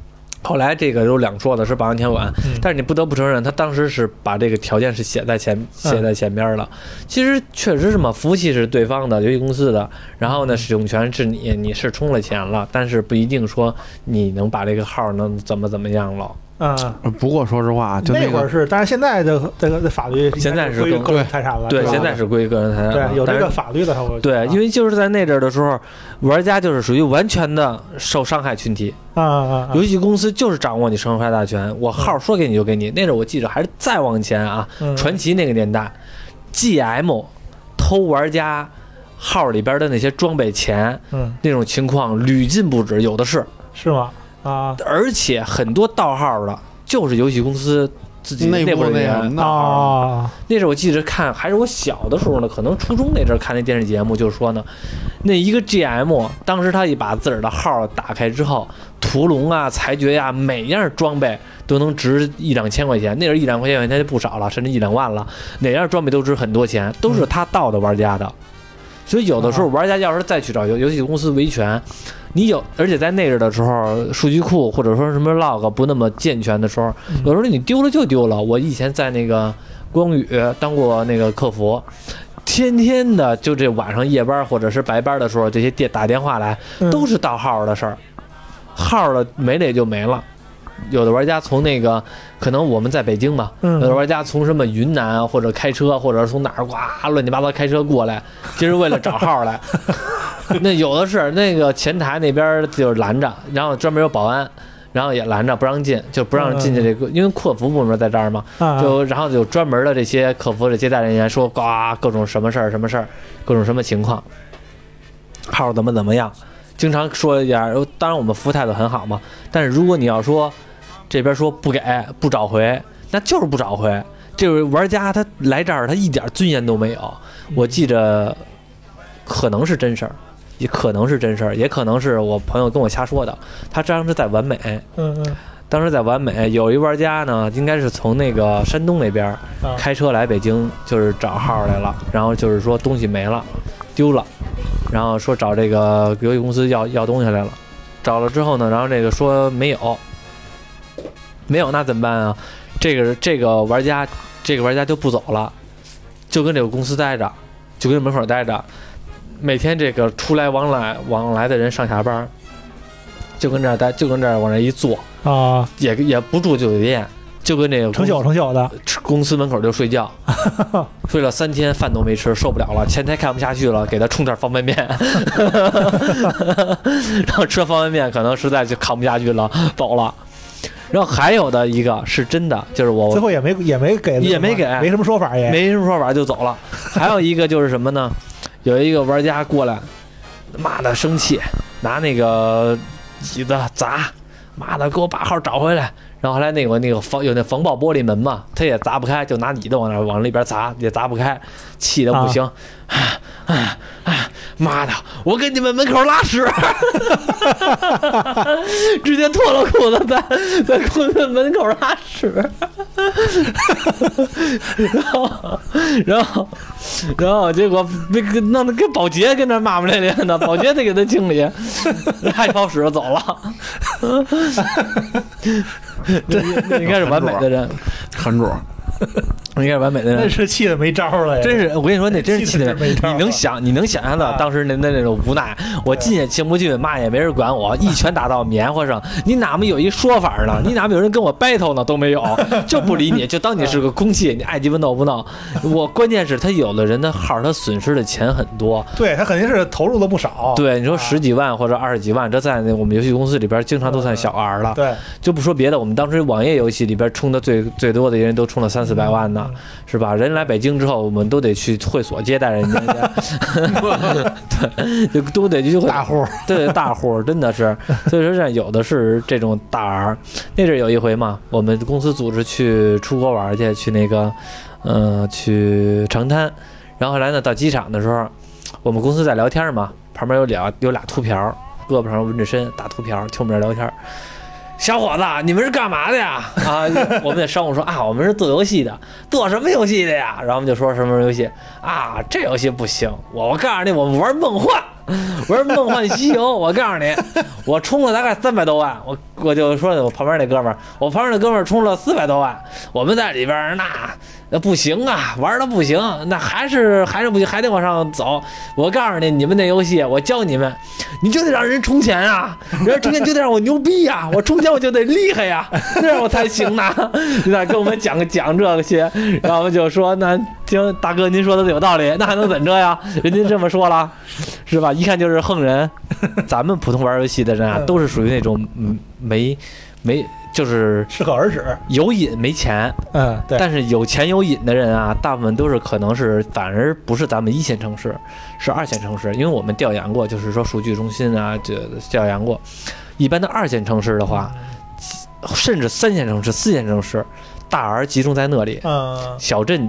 Speaker 1: 后来这个有两说的是霸王条款，但是你不得不承认，他当时是把这个条件是写在前写在前边了。其实确实是嘛，服务器是对方的，游戏公司的，然后呢，使用权是你，你是充了钱了，但是不一定说你能把这个号能怎么怎么样了。
Speaker 2: 嗯，
Speaker 3: 不过说实话，就
Speaker 2: 那会儿是，但是现在的这个法律
Speaker 1: 现在是
Speaker 2: 归个人财产了，
Speaker 1: 对，现在是归个人财产，
Speaker 2: 对，有这个法律的，
Speaker 1: 对，因为就是在那阵儿的时候，玩家就是属于完全的受伤害群体。
Speaker 2: 啊啊，
Speaker 1: 游戏公司就是掌握你生杀大权，我号说给你就给你。那阵儿我记着还是再往前啊，传奇那个年代，GM 偷玩家号里边的那些装备钱，
Speaker 2: 嗯，
Speaker 1: 那种情况屡禁不止，有的是，
Speaker 2: 是吗？啊！
Speaker 1: 而且很多盗号的，就是游戏公司自己内部人员
Speaker 2: 啊。
Speaker 1: 那时候我记得看，还是我小的时候呢，可能初中那阵看那电视节目，就是说呢，那一个 GM，当时他一把自个儿的号打开之后，屠龙啊、裁决呀，每样装备都能值一两千块钱。那时候一两块钱那就不少了，甚至一两万了。哪样装备都值很多钱，都是他盗的玩家的。所以有的时候玩家要是再去找游游戏公司维权。你有，而且在那阵的时候，数据库或者说什么 log 不那么健全的时候，有时候你丢了就丢了。我以前在那个光宇当过那个客服，天天的就这晚上夜班或者是白班的时候，这些电打电话来都是盗号的事儿，号的没了也就没了。有的玩家从那个可能我们在北京嘛，有的玩家从什么云南或者开车，或者从哪儿呱乱七八糟开车过来，就是为了找号来。那有的是那个前台那边就是拦着，然后专门有保安，然后也拦着不让进，就不让进去这个，因为客服部门在这儿嘛，就然后有专门的这些客服的接待人员说，呱各种什么事儿什么事儿，各种什么情况，号怎么怎么样，经常说一点。当然我们服务态度很好嘛，但是如果你要说这边说不给不找回，那就是不找回。这位玩家他来这儿他一点尊严都没有，我记着可能是真事儿。也可能是真事儿，也可能是我朋友跟我瞎说的。他当时在完美，
Speaker 2: 嗯嗯，
Speaker 1: 当时在完美，有一玩家呢，应该是从那个山东那边开车来北京，就是找号来了，然后就是说东西没了，丢了，然后说找这个游戏公司要要东西来了，找了之后呢，然后这个说没有，没有那怎么办啊？这个这个玩家这个玩家就不走了，就跟这个公司待着，就跟门口待着。每天这个出来往来往来的人上下班，就跟这儿待，就跟这儿往这一坐
Speaker 2: 啊，
Speaker 1: 也也不住酒店，就跟这个
Speaker 2: 成宿成宿的，
Speaker 1: 公司门口就睡觉，睡了三天饭都没吃，受不了了，前台看不下去了，给他冲点方便面，然后吃方便面可能实在就扛不下去了，走了。然后还有的一个是真的，就是我
Speaker 2: 最后也没也没给，
Speaker 1: 也没给，
Speaker 2: 没什么说法也，
Speaker 1: 没什么说法就走了。还有一个就是什么呢？有一个玩家过来，妈的生气，拿那个椅子砸，妈的给我把号找回来。然后后来那个那个防有那防爆玻璃门嘛，他也砸不开，就拿椅子往那往里边砸，也砸不开，气的不行。啊啊啊！妈的，我给你们门口拉屎，直接脱了裤子在在公司门口拉屎，然后然后然后结果被弄得跟保洁跟那骂骂咧咧的，保洁得给他清理，拉一泡屎走了。这应该是完美的人，
Speaker 3: 看住。
Speaker 1: 应该是完美的人，
Speaker 2: 那是气的没招了，
Speaker 1: 真是我跟你说，那真是气
Speaker 2: 的
Speaker 1: 没招。你能想，你能想象到当时那那那种无奈？我进也进不去，骂也没人管我，一拳打到棉花上。你哪么有一说法呢？你哪么有人跟我 battle 呢？都没有，就不理你，就当你是个空气，你爱鸡巴闹不闹？我关键是他有的人的号，他损失的钱很多，
Speaker 2: 对他肯定是投入了不少。
Speaker 1: 对，你说十几万或者二十几万，这在那我们游戏公司里边经常都算小儿了。
Speaker 2: 对，
Speaker 1: 就不说别的，我们当时网页游戏里边充的最最多的人都充了三四百万呢，是吧？人来北京之后，我们都得去会所接待人家，对，就都得去
Speaker 2: 大户，
Speaker 1: 对大户，真的是。所以说这有的是这种大儿。那阵有一回嘛，我们公司组织去出国玩去，去那个，嗯，去长滩。然后后来呢，到机场的时候，我们公司在聊天嘛，旁边有俩有俩秃瓢，胳膊上纹着身，大秃瓢，听我们这聊天。小伙子，你们是干嘛的呀？啊，我们的商务说啊，我们是做游戏的，做什么游戏的呀？然后我们就说什么游戏啊，这游戏不行，我我告诉你，我们玩梦幻，玩梦幻西游。我告诉你，我充了大概三百多万，我我就说我旁边那哥们儿，我旁边那哥们儿充了四百多万，我们在里边那。那不行啊，玩的不行，那还是还是不行，还得往上走。我告诉你，你们那游戏，我教你们，你就得让人充钱啊，人家充钱就得让我牛逼呀，我充钱我就得厉害呀，那样我才行呢。你再跟我们讲讲这些，然后就说，那听，大哥您说的有道理，那还能怎着呀？人家这么说了，是吧？一看就是横人。咱们普通玩游戏的人啊，都是属于那种嗯没没。就是
Speaker 2: 适可而止，
Speaker 1: 有瘾没钱，
Speaker 2: 嗯，对。
Speaker 1: 但是有钱有瘾的人啊，大部分都是可能是反而不是咱们一线城市，是二线城市。因为我们调研过，就是说数据中心啊，就调研过，一般的二线城市的话，甚至三线城市、四线城市，大 R 集中在那里。
Speaker 2: 嗯，
Speaker 1: 小镇，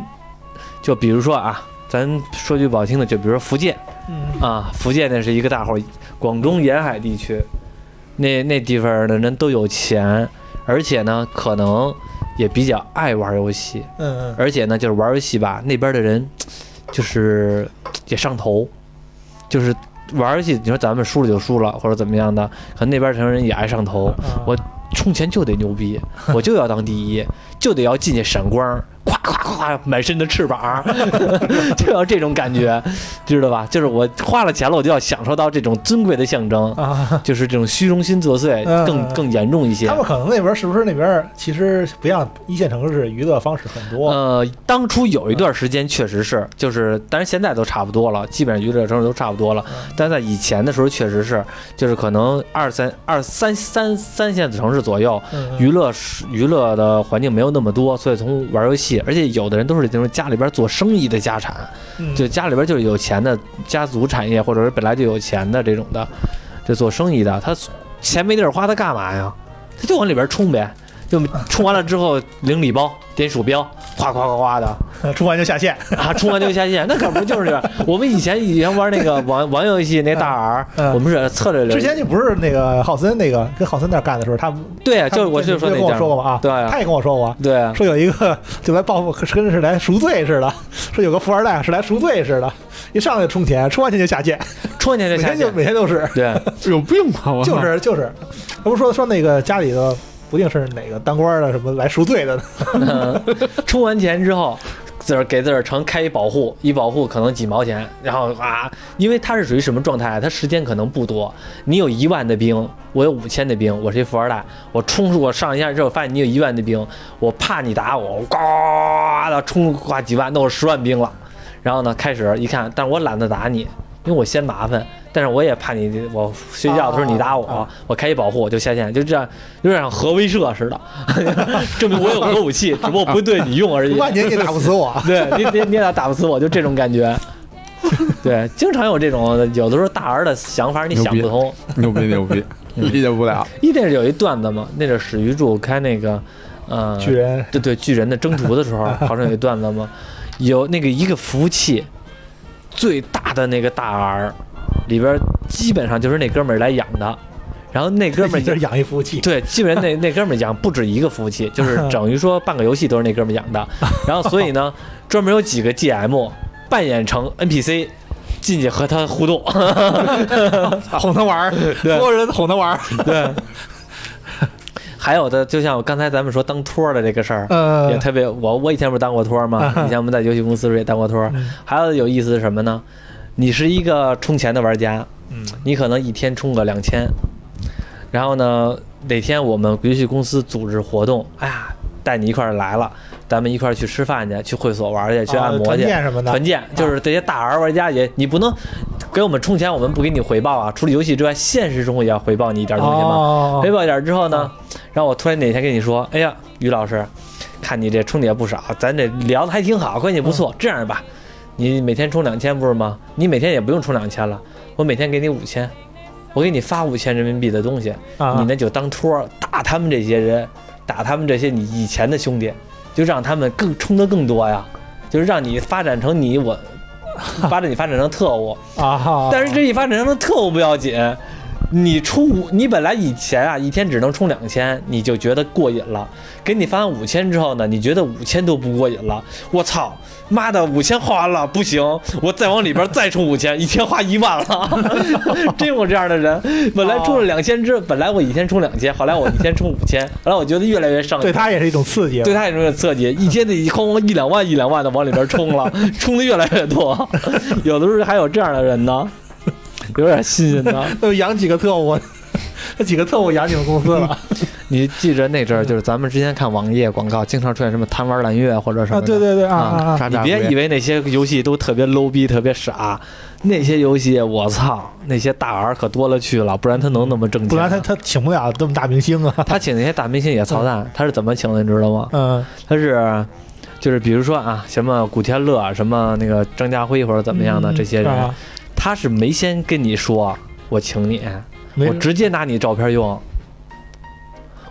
Speaker 1: 就比如说啊，咱说句不好听的，就比如说福建，
Speaker 2: 嗯
Speaker 1: 啊，福建那是一个大伙，广东沿海地区，那那地方的人都有钱。而且呢，可能也比较爱玩游戏，
Speaker 2: 嗯嗯，
Speaker 1: 而且呢，就是玩游戏吧，那边的人就是也上头，就是玩游戏，你说咱们输了就输了，或者怎么样的，可能那边成人也爱上头，我充钱就得牛逼，我就要当第一，就得要进去闪光。咵咵咵，满身的翅膀，就要这种感觉，知道吧？就是我花了钱了，我就要享受到这种尊贵的象征
Speaker 2: 啊，
Speaker 1: 就是这种虚荣心作祟更更严重一些。
Speaker 2: 他们可能那边是不是那边其实不像一线城市，娱乐方式很多。
Speaker 1: 呃，当初有一段时间确实是，就是，但是现在都差不多了，基本上娱乐城市都差不多了。但在以前的时候，确实是，就是可能二三二三三三线城市左右，娱乐娱乐的环境没有那么多，所以从玩游戏。而且有的人都是那种家里边做生意的家产，就家里边就是有钱的家族产业，或者是本来就有钱的这种的，这做生意的，他钱没地儿花，他干嘛呀？他就往里边冲呗。就充完了之后领礼包，点鼠标，哗哗哗哗的，
Speaker 2: 充完就下线。
Speaker 1: 啊！充完就下线，那可不就是？我们以前以前玩那个网网游戏那大 R，我们是策略。
Speaker 2: 之前就不是那个浩森那个跟浩森那干的时候，他
Speaker 1: 对，就我就说
Speaker 2: 跟我说过嘛啊，
Speaker 1: 对，
Speaker 2: 他也跟我说过，
Speaker 1: 对，
Speaker 2: 说有一个就来报复，跟是来赎罪似的，说有个富二代是来赎罪似的，一上来就充钱，充完钱就下线，
Speaker 1: 充完钱就下
Speaker 2: 线，每天就每天都是，
Speaker 1: 对，
Speaker 3: 有病吧？
Speaker 2: 就是就是，他不说说那个家里的。不定是哪个当官的什么来赎罪的
Speaker 1: 呢？充完钱之后，自个儿给自个儿城开一保护，一保护可能几毛钱，然后啊，因为他是属于什么状态？他时间可能不多。你有一万的兵，我有五千的兵，我是一富二代。我冲我上一下之后，发现你有一万的兵，我怕你打我，呱的冲挂几万，弄十万兵了。然后呢，开始一看，但是我懒得打你，因为我嫌麻烦。但是我也怕你，我睡觉的时候你打我，我开一保护我就下线，就这样，有点像核威慑似的，证明我有核武器，只不过不对你用而已。
Speaker 2: 万年你打不死我，
Speaker 1: 对你你你也打不死我，就这种感觉。对，经常有这种，有的时候大儿的想法你想不通，
Speaker 3: 牛逼牛逼，理解不了。
Speaker 1: 一定是有一段子嘛，那是史玉柱开那个，呃，
Speaker 2: 巨人，
Speaker 1: 对对，巨人的征途的时候，好像有一段子嘛，有那个一个服务器最大的那个大儿。里边基本上就是那哥们儿来养的，然后那哥们儿
Speaker 2: 就是养一服务器，
Speaker 1: 对，基本上那 那哥们儿养不止一个服务器，就是 等于说半个游戏都是那哥们儿养的，然后所以呢，专门有几个 GM 扮演成 NPC 进去和他互动，
Speaker 2: 哄他玩儿，所有人哄他玩儿，
Speaker 1: 对。还有的，就像我刚才咱们说当托的这个事儿，也特别。我我以前不是当过托吗？以前我们在游戏公司时也当过托。还有有意思是什么呢？你是一个充钱的玩家，嗯你可能一天充个两千，然后呢，哪天我们游戏公司组织活动，哎呀，带你一块儿来了。咱们一块儿去吃饭去，去会所玩去，去按摩去。团
Speaker 2: 建什么的。
Speaker 1: 团建就是这些大 R 玩家也，你不能给我们充钱，我们不给你回报啊。除了游戏之外，现实生活也要回报你一点东西嘛。回报一点之后呢，然后我突然哪天跟你说，哎呀，于老师，看你这充的也不少，咱这聊的还挺好，关系不错。这样吧，你每天充两千不是吗？你每天也不用充两千了，我每天给你五千，我给你发五千人民币的东西，你呢就当托打他们这些人，打他们这些你以前的兄弟。就让他们更充的更多呀，就是让你发展成你我，发展你发展成特务啊。但是这一发展成特务不要紧，你充你本来以前啊一天只能充两千，你就觉得过瘾了。给你发完五千之后呢，你觉得五千都不过瘾了。我操！妈的，五千花完了不行，我再往里边再充五千，一天花一万了。真有这样的人，本来充了两千只，本来我一天充两千，后来我一天充五千，后来我觉得越来越上瘾。
Speaker 2: 对他也是一种刺激，
Speaker 1: 对他也是一种刺激，一天得哐哐一两万一两万的往里边充了，充的越来越多。有的时候还有这样的人呢，有点新鲜的，
Speaker 2: 都养几个特务，那 几个特务养你们公司了。
Speaker 1: 你记着那阵儿，就是咱们之前看网页广告，经常出现什么贪玩蓝月或者什么。
Speaker 2: 对对对啊！
Speaker 1: 你别以为那些游戏都特别 low 逼、特别傻，那些游戏我操，那些大 R 可多了去了，不然他能那么挣钱？
Speaker 2: 不然他他请不了这么大明星啊！
Speaker 1: 他请那些大明星也操蛋，他是怎么请的？你知道吗？
Speaker 2: 嗯，
Speaker 1: 他是就是比如说啊，什么古天乐、什么那个张家辉或者怎么样的这些人，他是没先跟你说我请你，我直接拿你照片用。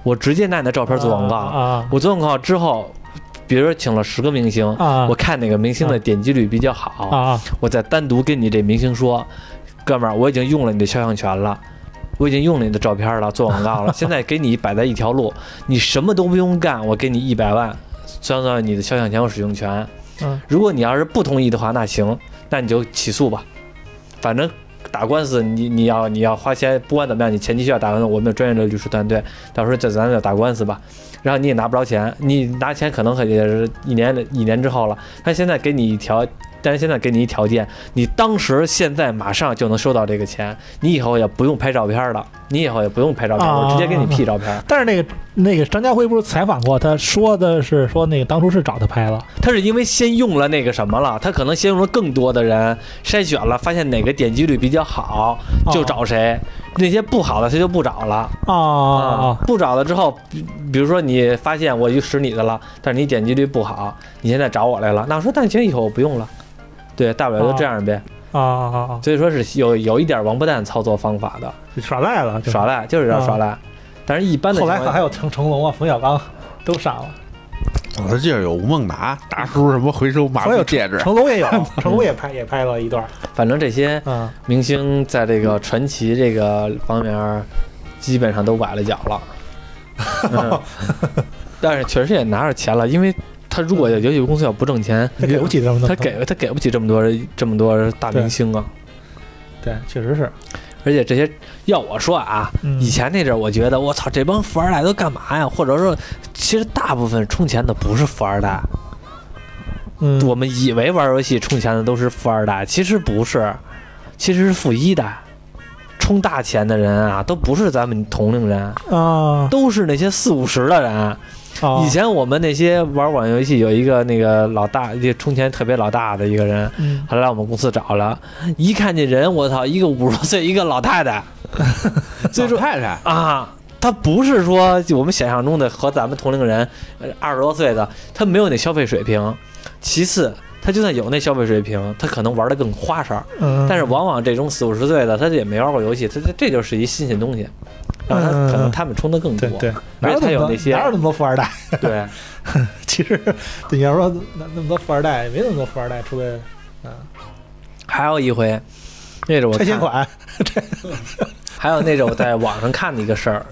Speaker 1: 我直接拿你的照片做广告，我做广告之后，比如说请了十个明星，我看哪个明星的点击率比较好，我再单独跟你这明星说，哥们儿，我已经用了你的肖像权了，我已经用了你的照片了，做广告了，现在给你摆在一条路，你什么都不用干，我给你一百万，算算你的肖像权和使用权。如果你要是不同意的话，那行，那你就起诉吧，反正。打官司，你你要你要花钱，不管怎么样，你前期需要打官司，我们有专业的律师团队，到时候就咱就打官司吧，然后你也拿不着钱，你拿钱可能也是一年一年之后了，他现在给你一条。但是现在给你一条件，你当时现在马上就能收到这个钱，你以后也不用拍照片了，你以后也不用拍照片，我直接给你 P 照片。
Speaker 2: 但是那个那个张家辉不是采访过，他说的是说那个当初是找他拍了，
Speaker 1: 他是因为先用了那个什么了，他可能先用了更多的人筛选了，发现哪个点击率比较好就找谁，那些不好的他就不找了啊。不找了之后，比如说你发现我就使你的了，但是你点击率不好，你现在找我来了，那我说那行以后我不用了。对，大不了就这样呗。
Speaker 2: 啊啊啊啊！
Speaker 1: 所以说是有有一点王八蛋操作方法的，
Speaker 2: 耍赖了，
Speaker 1: 耍赖就是要耍赖。但是一般的
Speaker 2: 后来还有成成龙啊、冯小刚都上了。
Speaker 3: 我记得有吴孟达大叔什么回收马
Speaker 2: 有
Speaker 3: 戒指，
Speaker 2: 成龙也有，成龙也拍也拍了一段。
Speaker 1: 反正这些明星在这个传奇这个方面，基本上都崴了脚了。但是确实也拿着钱了，因为。他如果游戏公司要不挣钱，
Speaker 2: 他给不起这么多，
Speaker 1: 他给他给不起这么多这么多大明星啊。
Speaker 2: 对，确实是。
Speaker 1: 而且这些要我说啊，以前那阵儿，我觉得我操，这帮富二代都干嘛呀？或者说，其实大部分充钱的不是富二代。
Speaker 2: 嗯。
Speaker 1: 我们以为玩游戏充钱的都是富二代，其实不是，其实是富一代。充大钱的人啊，都不是咱们同龄人
Speaker 2: 啊，
Speaker 1: 都是那些四五十的人。以前我们那些玩网游戏，有一个那个老大，就充钱特别老大的一个人，后来我们公司找了，一看见人，我操，一个五十多岁，一个老太太，
Speaker 3: 老太太
Speaker 1: 啊，他不是说我们想象中的和咱们同龄人二十多岁的，他没有那消费水平。其次，他就算有那消费水平，他可能玩的更花哨。但是往往这种四五十岁的，他也没玩过游戏，他这这就是一新鲜东西。让他可能他们充的更多，
Speaker 2: 对，
Speaker 1: 而且他有那些
Speaker 2: 哪有那么多富二代？
Speaker 1: 对，
Speaker 2: 其实你要说那那么多富二代，没那么多富二代，除了嗯，
Speaker 1: 还有一回，那种
Speaker 2: 拆迁款，
Speaker 1: 还有那种在网上看的一个事儿，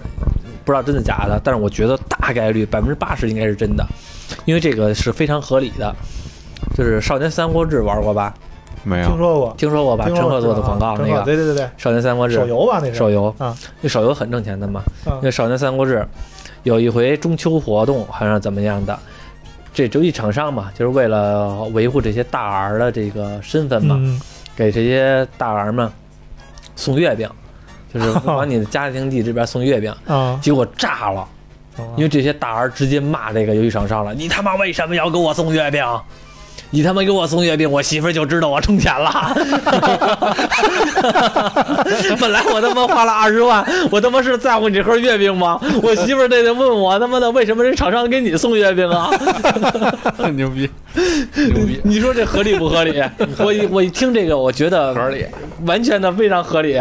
Speaker 1: 不知道真的假的，但是我觉得大概率百分之八十应该是真的，因为这个是非常合理的，就是《少年三国志》玩过吧？
Speaker 3: 没有。
Speaker 2: 听说过，
Speaker 1: 听说过吧？陈赫做的广告那个，
Speaker 2: 对对对对，《
Speaker 1: 少年三国志》
Speaker 2: 手游吧？那
Speaker 1: 手游。
Speaker 2: 啊，
Speaker 1: 那手游很挣钱的嘛。那《少年三国志》有一回中秋活动好像怎么样的，这游戏厂商嘛，就是为了维护这些大儿的这个身份嘛，给这些大儿们送月饼，就是 往你的家庭地这边送月饼，结果炸了，因为这些大儿直接骂这个游戏厂商了，你他妈为什么要给我送月饼？你他妈给我送月饼，我媳妇儿就知道我充钱了。本来我他妈花了二十万，我他妈是在乎你这盒月饼吗？我媳妇儿得问我他妈的为什么人厂商给你送月饼啊？
Speaker 3: 牛逼，
Speaker 1: 牛逼！你说这合理不合理？我一我一听这个，我觉得
Speaker 3: 合理，
Speaker 1: 完全的非常合理。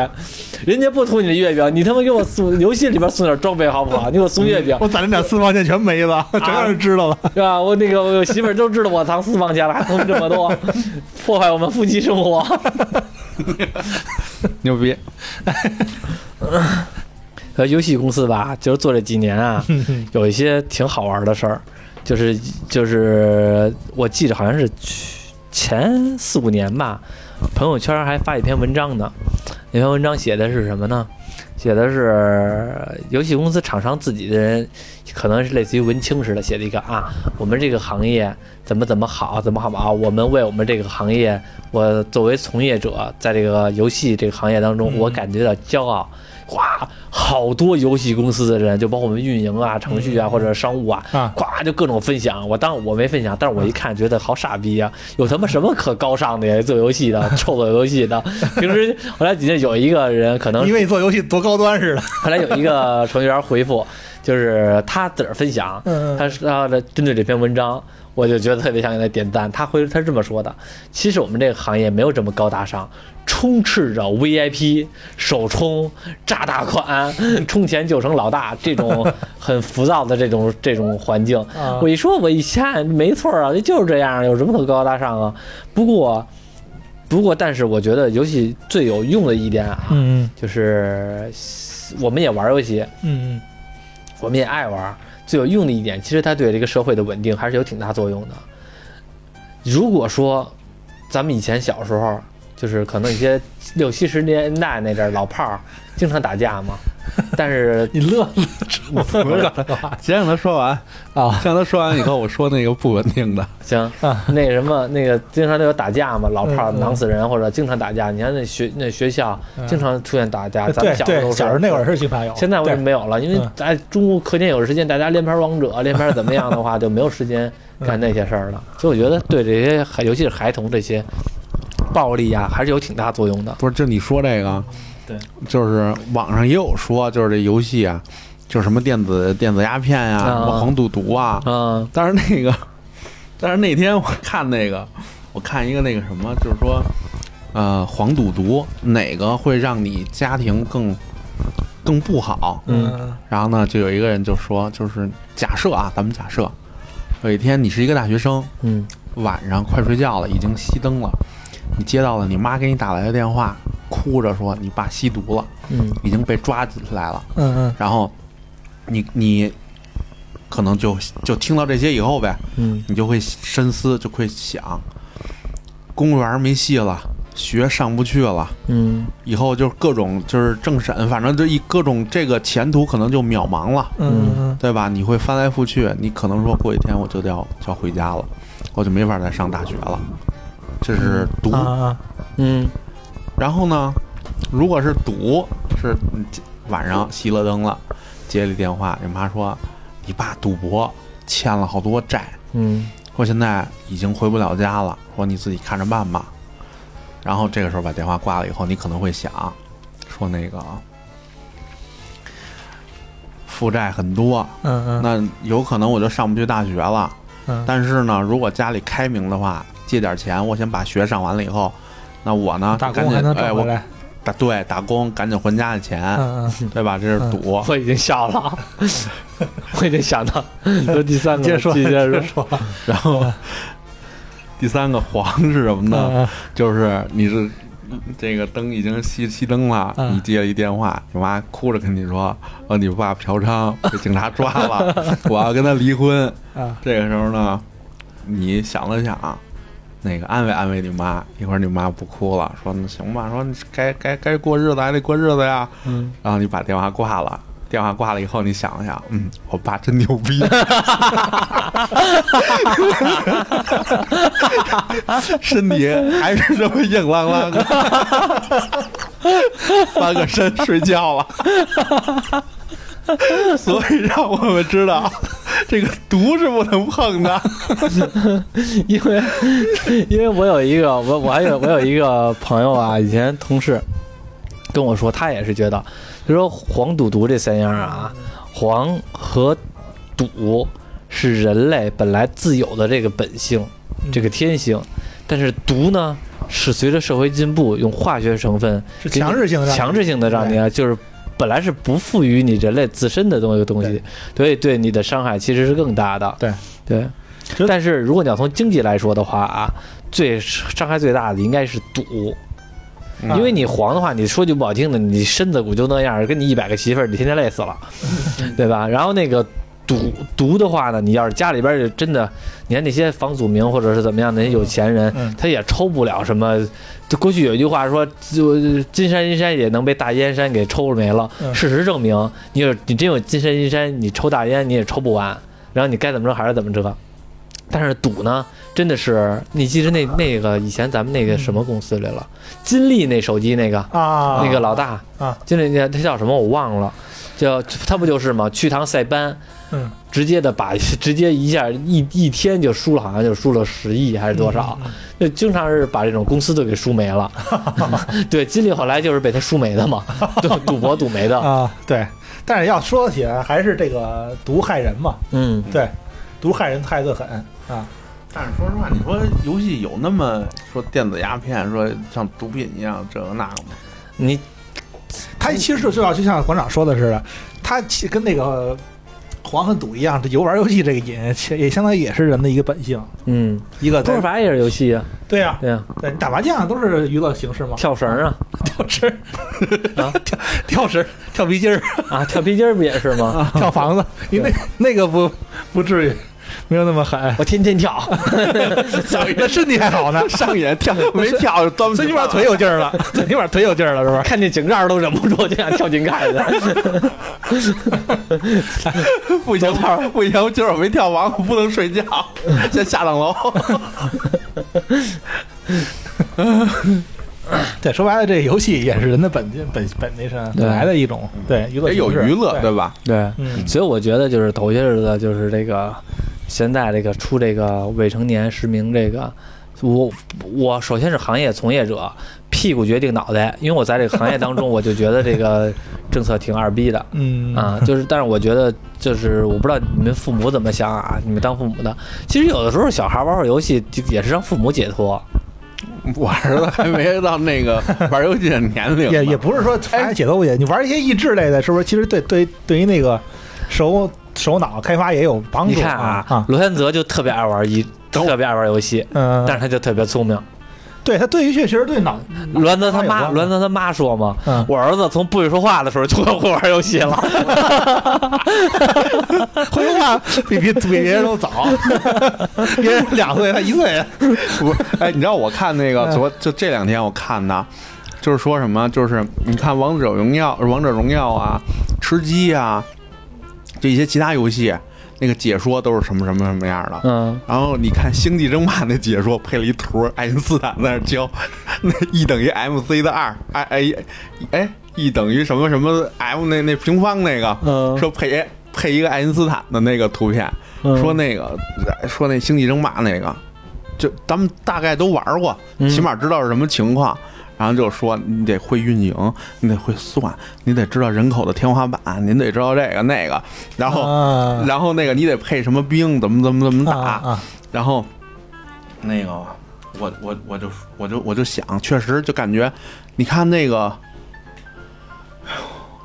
Speaker 1: 人家不图你的月饼，你他妈给我送游戏里边送点装备好不好？你给我送月饼，
Speaker 2: 我攒了点私房钱全没了，全让人知道了，
Speaker 1: 是吧？我那个我媳妇儿都知道我藏私房钱了，还送这么多，破坏我们夫妻生活，
Speaker 3: 牛逼！
Speaker 1: 呃，游戏公司吧，就是做这几年啊，有一些挺好玩的事儿，就是就是我记得好像是前四五年吧，朋友圈还发一篇文章呢。那篇文章写的是什么呢？写的是游戏公司厂商自己的人，可能是类似于文青似的写的一个啊，我们这个行业怎么怎么好，怎么好啊？我们为我们这个行业，我作为从业者，在这个游戏这个行业当中，我感觉到骄傲。哗，好多游戏公司的人，就包括我们运营啊、程序啊或者商务啊，咵就各种分享。我当我没分享，但是我一看觉得好傻逼啊！有他妈什么可高尚的呀？做游戏的，臭做游戏的。平时后来底下有一个人，可能
Speaker 2: 因为你做游戏多高端似的。
Speaker 1: 后来有一个程序员回复，就是他自个儿分享，他是他的针对这篇文章。我就觉得特别想给他点赞。他回他是这么说的：其实我们这个行业没有这么高大上，充斥着 VIP 首充、炸大款、充钱就成老大这种 很浮躁的这种这种环境。我一说，我一看，没错啊，就是这样，有什么可高大上啊？不过，不过，但是我觉得游戏最有用的一点啊，
Speaker 2: 嗯，
Speaker 1: 就是我们也玩游戏，我们也爱玩。最有用的一点，其实它对这个社会的稳定还是有挺大作用的。如果说咱们以前小时候，就是可能一些六七十年代那阵老炮儿经常打架嘛。但是
Speaker 2: 你乐，
Speaker 3: 我不是，先让他说完啊，让他说完以后，我说那个不稳定的。
Speaker 1: 行啊，那什么，那个经常都有打架嘛，老炮儿囊死人或者经常打架。你看那学那学校经常出现打架，咱们小时候
Speaker 2: 小时候那会儿是经常有，
Speaker 1: 现在为什么没有了？因为咱中午课间有时间，大家连盘王者，连盘怎么样的话，就没有时间干那些事儿了。所以我觉得对这些孩，尤其是孩童这些暴力呀，还是有挺大作用的。
Speaker 3: 不是，就你说这个。
Speaker 1: 对，
Speaker 3: 就是网上也有说，就是这游戏啊，就是什么电子电子鸦片呀，什么黄赌毒啊。嗯。但是那个，但是那天我看那个，我看一个那个什么，就是说，呃，黄赌毒哪个会让你家庭更更不好？
Speaker 1: 嗯。
Speaker 3: 然后呢，就有一个人就说，就是假设啊，咱们假设，有一天你是一个大学生，
Speaker 1: 嗯，
Speaker 3: 晚上快睡觉了，已经熄灯了，你接到了你妈给你打来的电话。哭着说：“你爸吸毒了，
Speaker 1: 嗯，
Speaker 3: 已经被抓起来了，
Speaker 2: 嗯嗯。
Speaker 3: 然后，你你可能就就听到这些以后呗，
Speaker 1: 嗯，
Speaker 3: 你就会深思，就会想，公务员没戏了，学上不去了，
Speaker 1: 嗯，
Speaker 3: 以后就各种就是政审，反正就一各种这个前途可能就渺茫了，
Speaker 2: 嗯嗯，
Speaker 3: 对吧？你会翻来覆去，你可能说过几天我就要就要回家了，我就没法再上大学了，这是毒，
Speaker 1: 嗯。”
Speaker 3: 然后呢，如果是赌，是晚上熄了灯了，接了电话，你妈说你爸赌博欠了好多债，
Speaker 1: 嗯，
Speaker 3: 说现在已经回不了家了，说你自己看着办吧。然后这个时候把电话挂了以后，你可能会想，说那个负债很多，
Speaker 2: 嗯嗯，
Speaker 3: 那有可能我就上不去大学了，
Speaker 2: 嗯，
Speaker 3: 但是呢，如果家里开明的话，借点钱，我先把学上完了以后。那我呢？
Speaker 2: 打
Speaker 3: 工还
Speaker 2: 能挣回来？
Speaker 3: 打对打工，赶紧还家的钱，
Speaker 2: 嗯
Speaker 3: 嗯，对吧？这是赌。
Speaker 1: 我已经笑了，我已经想到说第三个，
Speaker 2: 接着说，
Speaker 1: 接
Speaker 2: 着说。
Speaker 3: 然后 第三个黄是什么呢？就是你是这个灯已经熄熄灯了，你接了一电话，你妈哭着跟你说：“说你爸嫖娼被警察抓了，我要跟他离婚。”这个时候呢，你想了想。那个安慰安慰你妈，一会儿你妈不哭了，说那行吧，说你该该该过日子还得过日子呀。
Speaker 1: 嗯，
Speaker 3: 然后你把电话挂了，电话挂了以后，你想了想，嗯，我爸真牛逼，身体还是这么硬朗朗的，翻个身睡觉了，所以让我们知道 这个毒是不能碰的，
Speaker 1: 因为因为我有一个我我还有我有一个朋友啊，以前同事跟我说，他也是觉得。就说黄赌毒这三样啊，黄和赌是人类本来自有的这个本性，这个天性，但是毒呢是随着社会进步，用化学成分
Speaker 2: 是强制性的，
Speaker 1: 强制性的让你啊就是本来是不赋予你人类自身的东西东西，所以对你的伤害其实是更大的。
Speaker 2: 对
Speaker 1: 对，但是如果你要从经济来说的话啊，最伤害最大的应该是赌。因为你黄的话，你说句不好听的，你身子骨就那样，跟你一百个媳妇儿，你天天累死了，对吧？然后那个赌毒的话呢，你要是家里边就真的，你看那些房祖名或者是怎么样的那些有钱人，他也抽不了什么。就过去有一句话说，就金山银山也能被大烟山给抽没了。事实证明，你有你真有金山银山，你抽大烟你也抽不完。然后你该怎么着还是怎么着。但是赌呢？真的是，你记得那 那个以前咱们那个什么公司来了？金立那手机那个
Speaker 2: 啊，
Speaker 1: 那个老大
Speaker 2: 啊，
Speaker 1: 金立那他叫什么我忘了，叫他不就是吗？去趟塞班，
Speaker 2: 嗯，
Speaker 1: 直接的把直接一下一一天就输了，好像就输了十亿还是多少？就经常是把这种公司都给输没了。对，金立后来就是被他输没的嘛，赌赌博赌没的
Speaker 2: 啊。对，但是要说起来，还是这个毒害人嘛。
Speaker 1: 嗯，
Speaker 2: 对，毒害人害得很啊。
Speaker 3: 但是说实话，你说游戏有那么说电子鸦片，说像毒品一样这个那个吗？
Speaker 1: 你，
Speaker 2: 他其实就要就像馆长说的似的，他跟那个黄和赌一样，这游玩游戏这个瘾，也相当于也是人的一个本性。
Speaker 1: 嗯，
Speaker 2: 一个
Speaker 1: 多少法也是游戏啊？
Speaker 2: 对呀，
Speaker 1: 对呀，
Speaker 2: 对你打麻将都是娱乐形式嘛，
Speaker 1: 跳绳啊，
Speaker 2: 跳绳啊，跳跳绳，跳皮筋儿。
Speaker 1: 啊，跳皮筋儿不也是吗？
Speaker 2: 跳房子，你那那个不不至于。没有那么狠，
Speaker 1: 我天天跳，
Speaker 2: 那身体还好呢，
Speaker 3: 上瘾跳没跳，
Speaker 2: 最起码腿有劲儿了，最起码腿有劲儿了，是不是？
Speaker 1: 看见井盖都忍不住就想跳井盖去。
Speaker 3: 不行，不行，今儿我没跳完，我不能睡觉，先下趟楼。
Speaker 2: 对，说白了，这游戏也是人的本本本那啥本来的一种对娱乐，
Speaker 3: 有娱乐，
Speaker 2: 对。
Speaker 3: 吧？
Speaker 1: 对，所以我觉得就是头些日子就是这个。现在这个出这个未成年实名这个，我我首先是行业从业者，屁股决定脑袋，因为我在这个行业当中，我就觉得这个政策挺二逼的，
Speaker 2: 嗯
Speaker 1: 啊，就是但是我觉得就是我不知道你们父母怎么想啊，你们当父母的，其实有的时候小孩玩会游戏也是让父母解脱，
Speaker 3: 我儿子还没到那个 玩游戏的年龄，
Speaker 2: 也也不是说哎解脱不解，你玩一些益智类的，是不是？其实对对对于那个手。手脑开发也有帮助。
Speaker 1: 你看啊，罗天泽就特别爱玩一，特别爱玩游戏，嗯，但是他就特别聪明。
Speaker 2: 对他对于确实对脑。
Speaker 1: 罗天泽他妈，罗天泽他妈说嘛，我儿子从不会说话的时候就会玩游戏了。
Speaker 2: 会说话比比比别人都早，别人两岁他一岁。
Speaker 3: 不是，哎，你知道我看那个昨就这两天我看的，就是说什么，就是你看王者荣耀、王者荣耀啊，吃鸡啊。这些其他游戏，那个解说都是什么什么什么样的？
Speaker 1: 嗯，
Speaker 3: 然后你看《星际争霸》那解说配了一图，爱因斯坦在那教，那 E 等于 mc 的二，哎哎哎，E 等于什么什么 m 那那平方那个，说配配一个爱因斯坦的那个图片，说那个说那《星际争霸》那个，就咱们大概都玩过，起码知道是什么情况。然后就说你得会运营，你得会算，你得知道人口的天花板，您得知道这个那个，然后然后那个你得配什么兵，怎么怎么怎么打，然后那个我我我就我就我就想，确实就感觉，你看那个，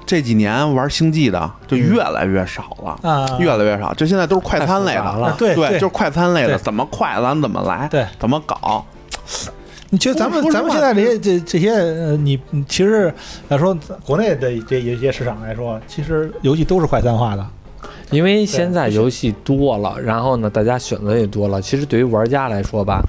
Speaker 3: 这几年玩星际的就越来越少了，越来越少，就现在都是快餐类的，
Speaker 2: 对
Speaker 3: 对，就是快餐类的，怎么快咱怎么来，
Speaker 2: 对，
Speaker 3: 怎么搞。
Speaker 2: 你觉得咱们咱们现在这些这这些呃，你其实来说国内的这一些市场来说，其实游戏都是快餐化的，
Speaker 1: 因为现在游戏多了，然后呢，大家选择也多了。其实对于玩家来说吧，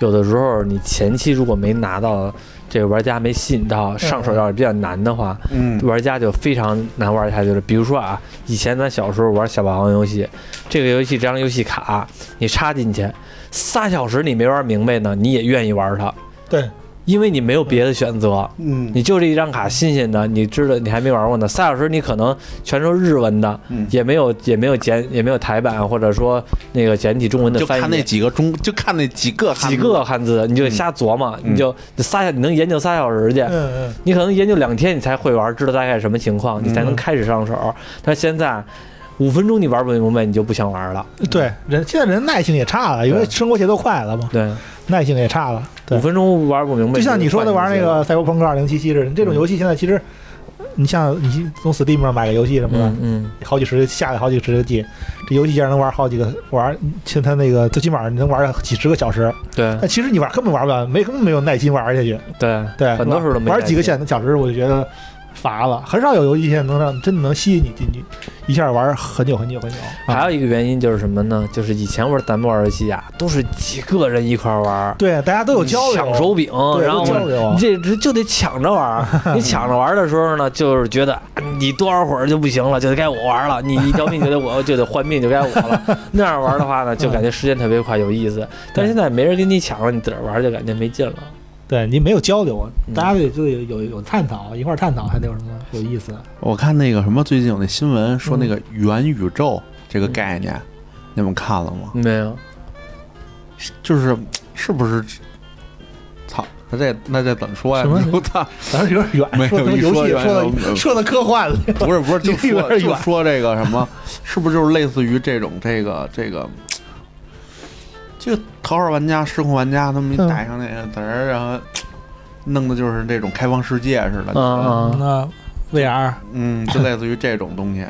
Speaker 1: 有的时候你前期如果没拿到这个玩家没吸引到上手，要是比较难的话，嗯，玩家就非常难玩下去了。比如说啊，以前咱小时候玩小霸王游戏，这个游戏这张游戏卡你插进去，仨小时你没玩明白呢，你也愿意玩它。
Speaker 2: 对。
Speaker 1: 因为你没有别的选择，嗯，你就这一张卡新鲜的，你知道你还没玩过呢。仨小时你可能全都日文的，也没有也没有简也没有台版或者说那个简体中文的翻译。
Speaker 3: 就看那几个中，就看那几个
Speaker 1: 几个汉字，你就瞎琢磨，你就仨你能研究仨小时去，嗯嗯，你可能研究两天你才会玩，知道大概什么情况，你才能开始上手。但现在五分钟你玩不明白，你就不想玩了。
Speaker 2: 对，人现在人耐性也差了，因为生活节奏快了嘛。
Speaker 1: 对。
Speaker 2: 耐性也差了，
Speaker 1: 五分钟玩不明白。
Speaker 2: 就像你说的玩那个《赛博朋克2077》似的，这种游戏现在其实，你像你从 Steam 上买个游戏什么的，嗯，好几十下来好几十个 G，这游戏竟然能玩好几个，玩，像他那个最起码你能玩几十个小时。
Speaker 1: 对。
Speaker 2: 但其实你玩根本玩不了，没根本没有耐心玩下去。
Speaker 1: 对
Speaker 2: 对，
Speaker 1: 很多时候都没。
Speaker 2: 玩几个小小时，我就觉得。乏了，很少有游戏现在能让真的能吸引你进去，一下玩很久很久很久。
Speaker 1: 还有一个原因就是什么呢？就是以前玩咱们玩游戏啊，都是几个人一块玩，
Speaker 2: 对，大家都有交流，
Speaker 1: 抢手柄，然后这这就得抢着玩。你抢着玩的时候呢，就是觉得你多少会儿就不行了，就得该我玩了。你一条命就得我就得换命，就该我了。那样玩的话呢，就感觉时间特别快，有意思。但现在没人跟你抢了，你自个儿玩就感觉没劲了。
Speaker 2: 对你没有交流，大家得就有有有探讨，一块探讨还得有什么有意思。
Speaker 3: 我看那个什么，最近有那新闻说那个元宇宙这个概念，你们看了吗？
Speaker 1: 没有。
Speaker 3: 就是是不是？操，那这那这怎么说呀？
Speaker 2: 我操，咱有点远，说游戏说的说的科幻了。
Speaker 3: 不是不是，就说就说这个什么，是不是就是类似于这种这个这个？就头号玩家、失控玩家，他们一带上那个词儿，然后弄的就是这种开放世界似的。
Speaker 2: 嗯，那 VR，
Speaker 3: 嗯，就类似于这种东西。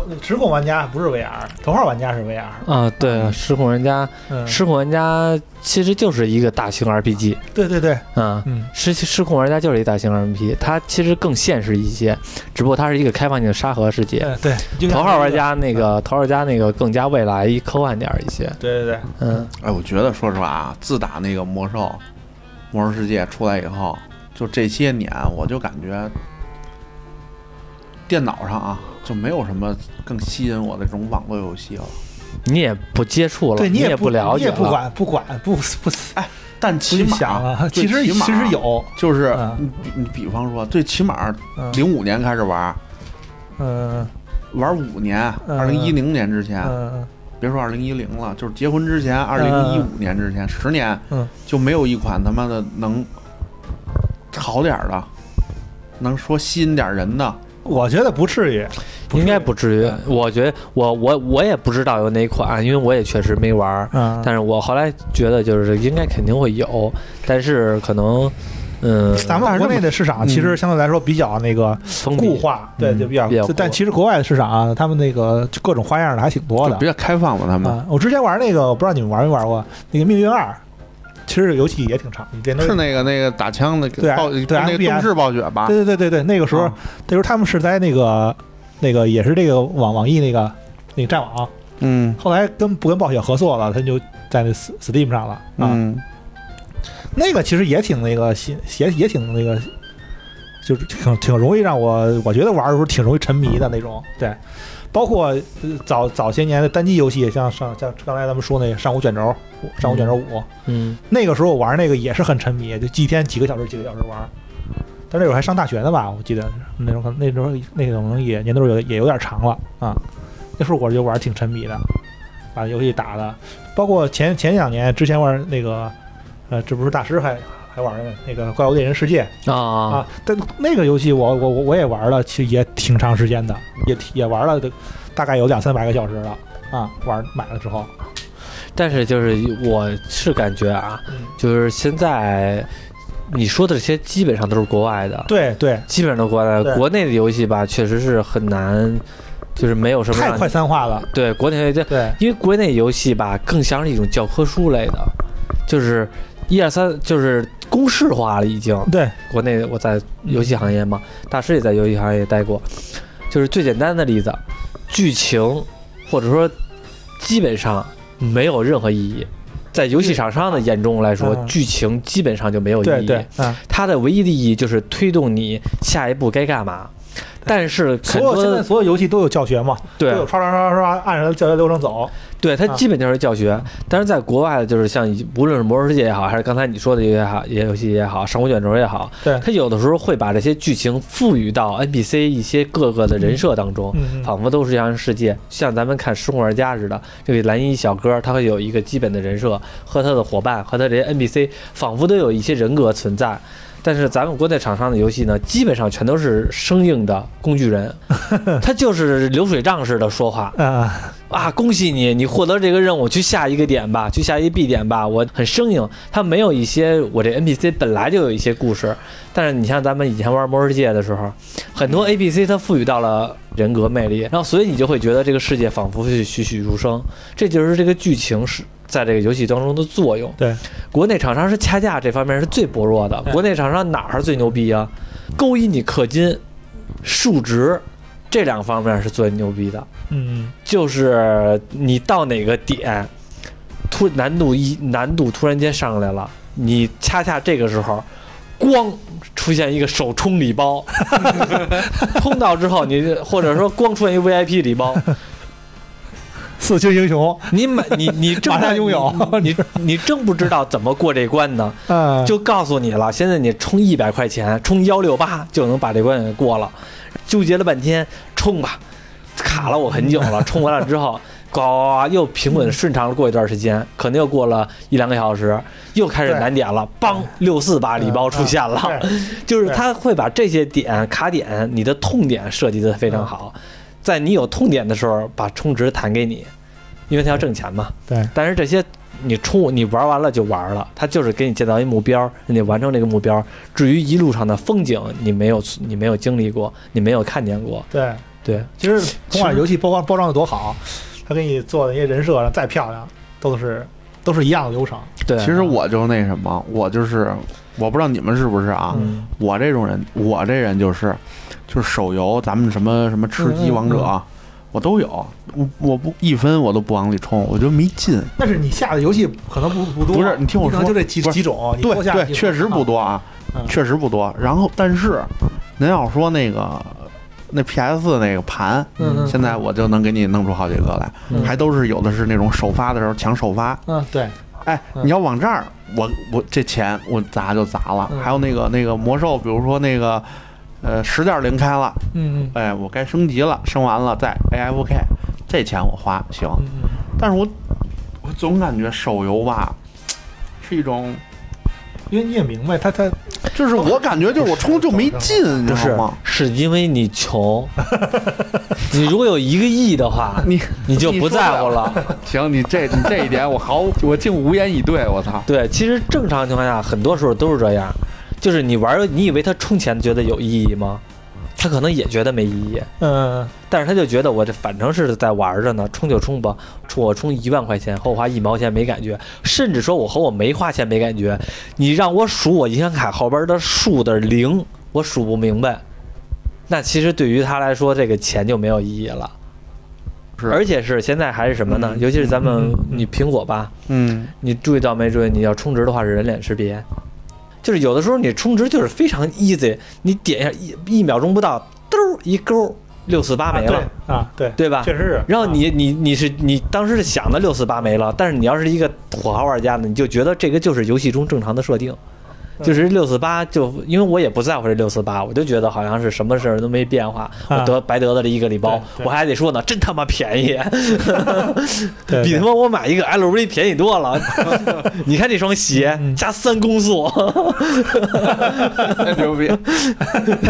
Speaker 2: 头失控玩家不是 VR，头号玩家是 VR。
Speaker 1: 啊，对，失控玩家，失控玩家其实就是一个大型 RPG。
Speaker 2: 对对对，
Speaker 1: 嗯嗯，失失控玩家就是一大型 RPG，它其实更现实一些，只不过它是一个开放性的沙盒世界。
Speaker 2: 对，
Speaker 1: 头号玩家那个头号玩家那个更加未来科幻点一些。
Speaker 2: 对对对，嗯，
Speaker 3: 哎，我觉得说实话啊，自打那个魔兽魔兽世界出来以后，就这些年，我就感觉电脑上啊。就没有什么更吸引我的这种网络游戏了。
Speaker 1: 你也不接触了，
Speaker 2: 对你
Speaker 1: 也
Speaker 2: 不
Speaker 1: 了解，
Speaker 2: 不管不管不不
Speaker 3: 哎，但起
Speaker 2: 码其实其实有，
Speaker 3: 就是你你比方说，最起码零五年开始玩，
Speaker 2: 嗯，
Speaker 3: 玩五年，二零一零年之前，别说二零一零了，就是结婚之前，二零一五年之前，十年，就没有一款他妈的能好点的，能说吸引点人的。
Speaker 2: 我觉得不至于，
Speaker 1: 应该不至于。我觉得我我我也不知道有哪款，因为我也确实没玩儿。嗯，但是我后来觉得就是应该肯定会有，但是可能，嗯，
Speaker 2: 咱们国内的市场其实相对来说比较那个固化，对，就比较。但其实国外的市场啊，他们那个各种花样的还挺多的，
Speaker 3: 比较开放嘛。他们，
Speaker 2: 我之前玩那个，我不知道你们玩没玩过那个《命运二》。其实游戏也挺长，
Speaker 3: 是那个那个打枪的，
Speaker 2: 对对，
Speaker 3: 那个动视暴雪吧？
Speaker 2: 对对对对对，那个时候，那时候他们是在那个那个也是这个网网易那个那个战网，
Speaker 3: 嗯，
Speaker 2: 后来跟不跟暴雪合作了，他就在那 Steam 上了啊。那个其实也挺那个，也也挺那个，就是挺挺容易让我，我觉得玩的时候挺容易沉迷的那种，对。包括早早些年的单机游戏，像上像刚才咱们说那个《上古卷轴》《上古卷轴五》，
Speaker 1: 嗯，
Speaker 2: 那个时候我玩那个也是很沉迷，就几天几个小时几个小时玩。但那时候还上大学呢吧，我记得那时候可能那时候那可能也年头有也有点长了啊。那时候我就玩挺沉迷的，把游戏打的。包括前前两年之前玩那个，呃，这不是大师还。还玩呢，那个《怪物猎人世界》
Speaker 1: 啊
Speaker 2: 啊！但那个游戏我我我我也玩了，其实也挺长时间的，也也玩了大概有两三百个小时了啊！玩买了之后，
Speaker 1: 但是就是我是感觉啊，就是现在你说的这些基本上都是国外的，
Speaker 2: 对对，
Speaker 1: 基本上都国外的，国内的游戏吧，确实是很难，就是没有什么
Speaker 2: 太快餐化了。
Speaker 1: 对，国内对
Speaker 2: 对，
Speaker 1: 因为国内游戏吧更像是一种教科书类的，就是一二三，就是。公式化了，已经。
Speaker 2: 对，
Speaker 1: 国内我在游戏行业嘛，大师也在游戏行业待过。就是最简单的例子，剧情或者说基本上没有任何意义，在游戏厂商的眼中来说，剧情基本上就没有意义。它的唯一的意义就是推动你下一步该干嘛。但是
Speaker 2: 所有现在所有游戏都有教学嘛？
Speaker 1: 对，都
Speaker 2: 有刷刷刷刷按照教学流程走。
Speaker 1: 对，它基本就是教学。但是在国外的，就是像无论是魔兽世界也好，还是刚才你说的也好，也游戏也好，上古卷轴也好，
Speaker 2: 对，
Speaker 1: 它有的时候会把这些剧情赋予到 NPC 一些各个的人设当中，仿佛都是这样世界，像咱们看《生活玩家》似的，这个蓝衣小哥他会有一个基本的人设，和他的伙伴和他这些 NPC 仿佛都有一些人格存在。但是咱们国内厂商的游戏呢，基本上全都是生硬的工具人，他就是流水账似的说话啊啊！恭喜你，你获得这个任务，去下一个点吧，去下一 B 点吧。我很生硬，他没有一些我这 NPC 本来就有一些故事。但是你像咱们以前玩魔兽世界的时候，很多 NPC 它赋予到了人格魅力，然后所以你就会觉得这个世界仿佛是栩栩如生。这就是这个剧情是。在这个游戏当中的作用，
Speaker 2: 对
Speaker 1: 国内厂商是掐架这方面是最薄弱的。国内厂商哪儿最牛逼啊？勾引你氪金、数值这两方面是最牛逼的。
Speaker 2: 嗯，
Speaker 1: 就是你到哪个点，突难度一难度突然间上来了，你恰恰这个时候，光出现一个首充礼包，充到之后你或者说光出现一个 VIP 礼包。
Speaker 2: 四星英雄，
Speaker 1: 你买你你 正
Speaker 2: 在拥有，
Speaker 1: 你你正不知道怎么过这关呢？就告诉你了，现在你充一百块钱，充幺六八就能把这关给过了。纠结了半天，充吧，卡了我很久了。充完了之后，呱又平稳顺畅了。过一段时间，可能又过了一两个小时，又开始难点了。梆，六四八礼包出现了，就是他会把这些点卡点，你的痛点设计的非常好。在你有痛点的时候，把充值弹给你，因为他要挣钱嘛。
Speaker 2: 对。
Speaker 1: 但是这些你出你玩完了就玩了，他就是给你建造一目标，你得完成这个目标。至于一路上的风景，你没有你没有经历过，你没有看见过。
Speaker 2: 对
Speaker 1: 对，
Speaker 2: 其实甭管游戏包装包装的多好，他给你做的那些人设再漂亮，都是都是一样的流程。
Speaker 1: 对。
Speaker 3: 其实我就那什么，我就是我不知道你们是不是啊？我这种人，我这人就是。就是手游，咱们什么什么吃鸡、王者，我都有。我我不一分我都不往里充，我觉得没劲。
Speaker 2: 但是你下的游戏可能不不多。
Speaker 3: 不是，你听我说，
Speaker 2: 就这几几种。
Speaker 3: 对对，确实不多啊，确实不多。然后，但是您要说那个那 PS 那个盘，现在我就能给你弄出好几个来，还都是有的是那种首发的时候抢首发。
Speaker 2: 嗯，对。
Speaker 3: 哎，你要往这儿，我我这钱我砸就砸了。还有那个那个魔兽，比如说那个。呃，十点零开了，
Speaker 2: 嗯
Speaker 3: 嗯，哎，我该升级了，升完了再 AFK，这钱我花行，但是我我总感觉手游吧是一种，
Speaker 2: 因为你也明白，他他
Speaker 3: 就是我感觉就是我充就没劲，你知道吗？
Speaker 1: 是因为你穷，你如果有一个亿的话，
Speaker 3: 你
Speaker 1: 你就不在乎了。
Speaker 3: 行，你这你这一点我毫我竟无言以对，我操！
Speaker 1: 对，其实正常情况下，很多时候都是这样。就是你玩，你以为他充钱觉得有意义吗？他可能也觉得没意义。
Speaker 2: 嗯，
Speaker 1: 但是他就觉得我这反正是在玩着呢，充就充吧。充我充一万块钱和我花一毛钱没感觉，甚至说我和我没花钱没感觉。你让我数我银行卡后边的数的零，我数不明白。那其实对于他来说，这个钱就没有意义了。
Speaker 3: 是，
Speaker 1: 而且是现在还是什么呢？尤其是咱们你苹果吧，
Speaker 3: 嗯，
Speaker 1: 你注意到没注意？你要充值的话是人脸识别。就是有的时候你充值就是非常 easy，你点一下一一秒钟不到，兜一勾六四八没了
Speaker 2: 啊，对
Speaker 1: 对吧？
Speaker 2: 确实是。
Speaker 1: 然后你你你是你当时是想的六四八没了，但是你要是一个土豪玩家呢，你就觉得这个就是游戏中正常的设定。就是六四八，就因为我也不在乎这六四八，我就觉得好像是什么事儿都没变化，我得白得的这一个礼包，我还得说呢，真他妈便宜，比他妈我买一个 LV 便宜多了。你看这双鞋加三公速，
Speaker 3: 牛逼，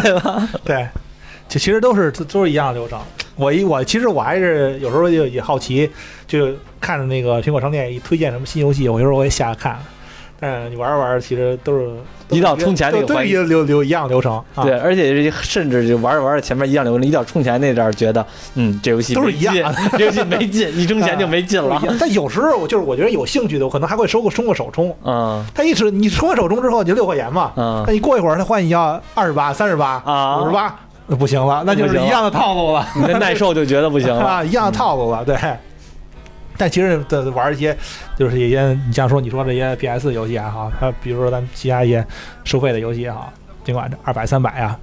Speaker 1: 对吧？
Speaker 2: 对，就其实都是都是一样的流程。我一我其实我还是有时候也也好奇，就看着那个苹果商店一推荐什么新游戏，我有时候我也下看。嗯，你玩着玩着，其实都是
Speaker 1: 一到充钱那个
Speaker 2: 环节流流一样流程。
Speaker 1: 对，而且甚至就玩着玩着，前面一样流程，一到充钱那阵儿，觉得嗯，这游戏
Speaker 2: 都是一样，
Speaker 1: 这游戏没劲，一充钱就 没劲了。
Speaker 2: 但有时候我就是我觉得有兴趣的，我可能还会收个充个首充。
Speaker 1: 嗯，
Speaker 2: 他一直你充完首充之后你就六块钱嘛。嗯，那你过一会儿他换你要二十八、三十八、五十八，那不行了，那就是一样的套路了。
Speaker 1: 你的耐受就觉得不行了，
Speaker 2: 一样的套路了，对。但其实的玩一些，就是一些你像说你说这些 PS 游戏也好，它比如说咱其他一些收费的游戏也好，尽管这二百三百啊，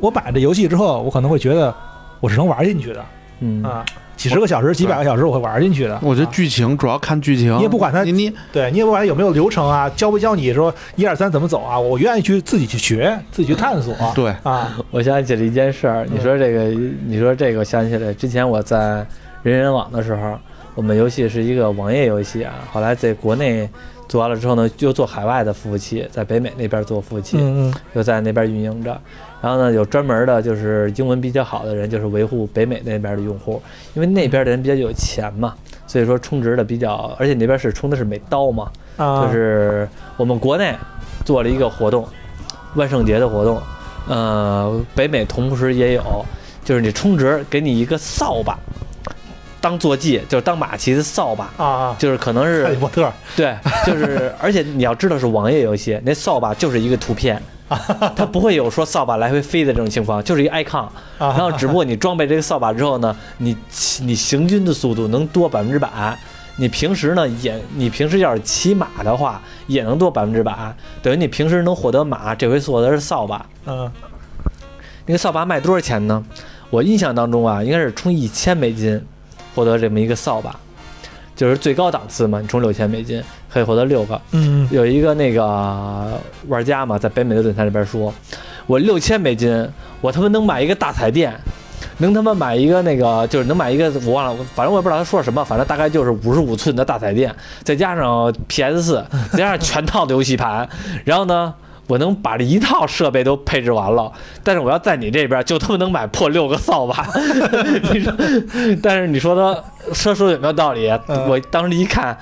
Speaker 2: 我买这游戏之后，我可能会觉得我是能玩进去的，嗯啊。几十个小时、几百个小时，我会玩进去的。
Speaker 3: 我觉得剧情主要看剧情，
Speaker 2: 你也不管它，
Speaker 3: 你你
Speaker 2: 对你也不管有没有流程啊，教不教你说一二三怎么走啊？我愿意去自己去学，自己去探索。
Speaker 3: 对
Speaker 2: 啊，
Speaker 1: 我想起了一件事儿。你说这个，你说这个，想起来之前我在人人网的时候，我们游戏是一个网页游戏啊。后来在国内做完了之后呢，又做海外的服务器，在北美那边做服务器，嗯又在那边运营着。然后呢，有专门的，就是英文比较好的人，就是维护北美那边的用户，因为那边的人比较有钱嘛，所以说充值的比较，而且那边是充的是美刀嘛，就是我们国内做了一个活动，万圣节的活动，呃，北美同时也有，就是你充值给你一个扫把，当坐骑，就是当马骑的扫把
Speaker 2: 啊，
Speaker 1: 就是可能是
Speaker 2: 哈利波特，
Speaker 1: 对，就是而且你要知道是网页游戏，那扫把就是一个图片。它不会有说扫把来回飞的这种情况，就是一 icon，然后只不过你装备这个扫把之后呢，你你行军的速度能多百分之百，你平时呢也你平时要是骑马的话也能多百分之百，等于你平时能获得马，这回获得是扫把。
Speaker 2: 嗯，
Speaker 1: 那个扫把卖多少钱呢？我印象当中啊，应该是充一千美金获得这么一个扫把。就是最高档次嘛，你充六千美金可以获得六个。
Speaker 2: 嗯，
Speaker 1: 有一个那个玩家嘛，在北美的论坛里边说，我六千美金，我他妈能买一个大彩电，能他妈买一个那个，就是能买一个我忘了，反正我也不知道他说什么，反正大概就是五十五寸的大彩电，再加上 PS 四，再加上全套的游戏盘，然后呢。我能把这一套设备都配置完了，但是我要在你这边就他妈能买破六个扫把，你说？但是你说他说说有没有道理？我当时一看，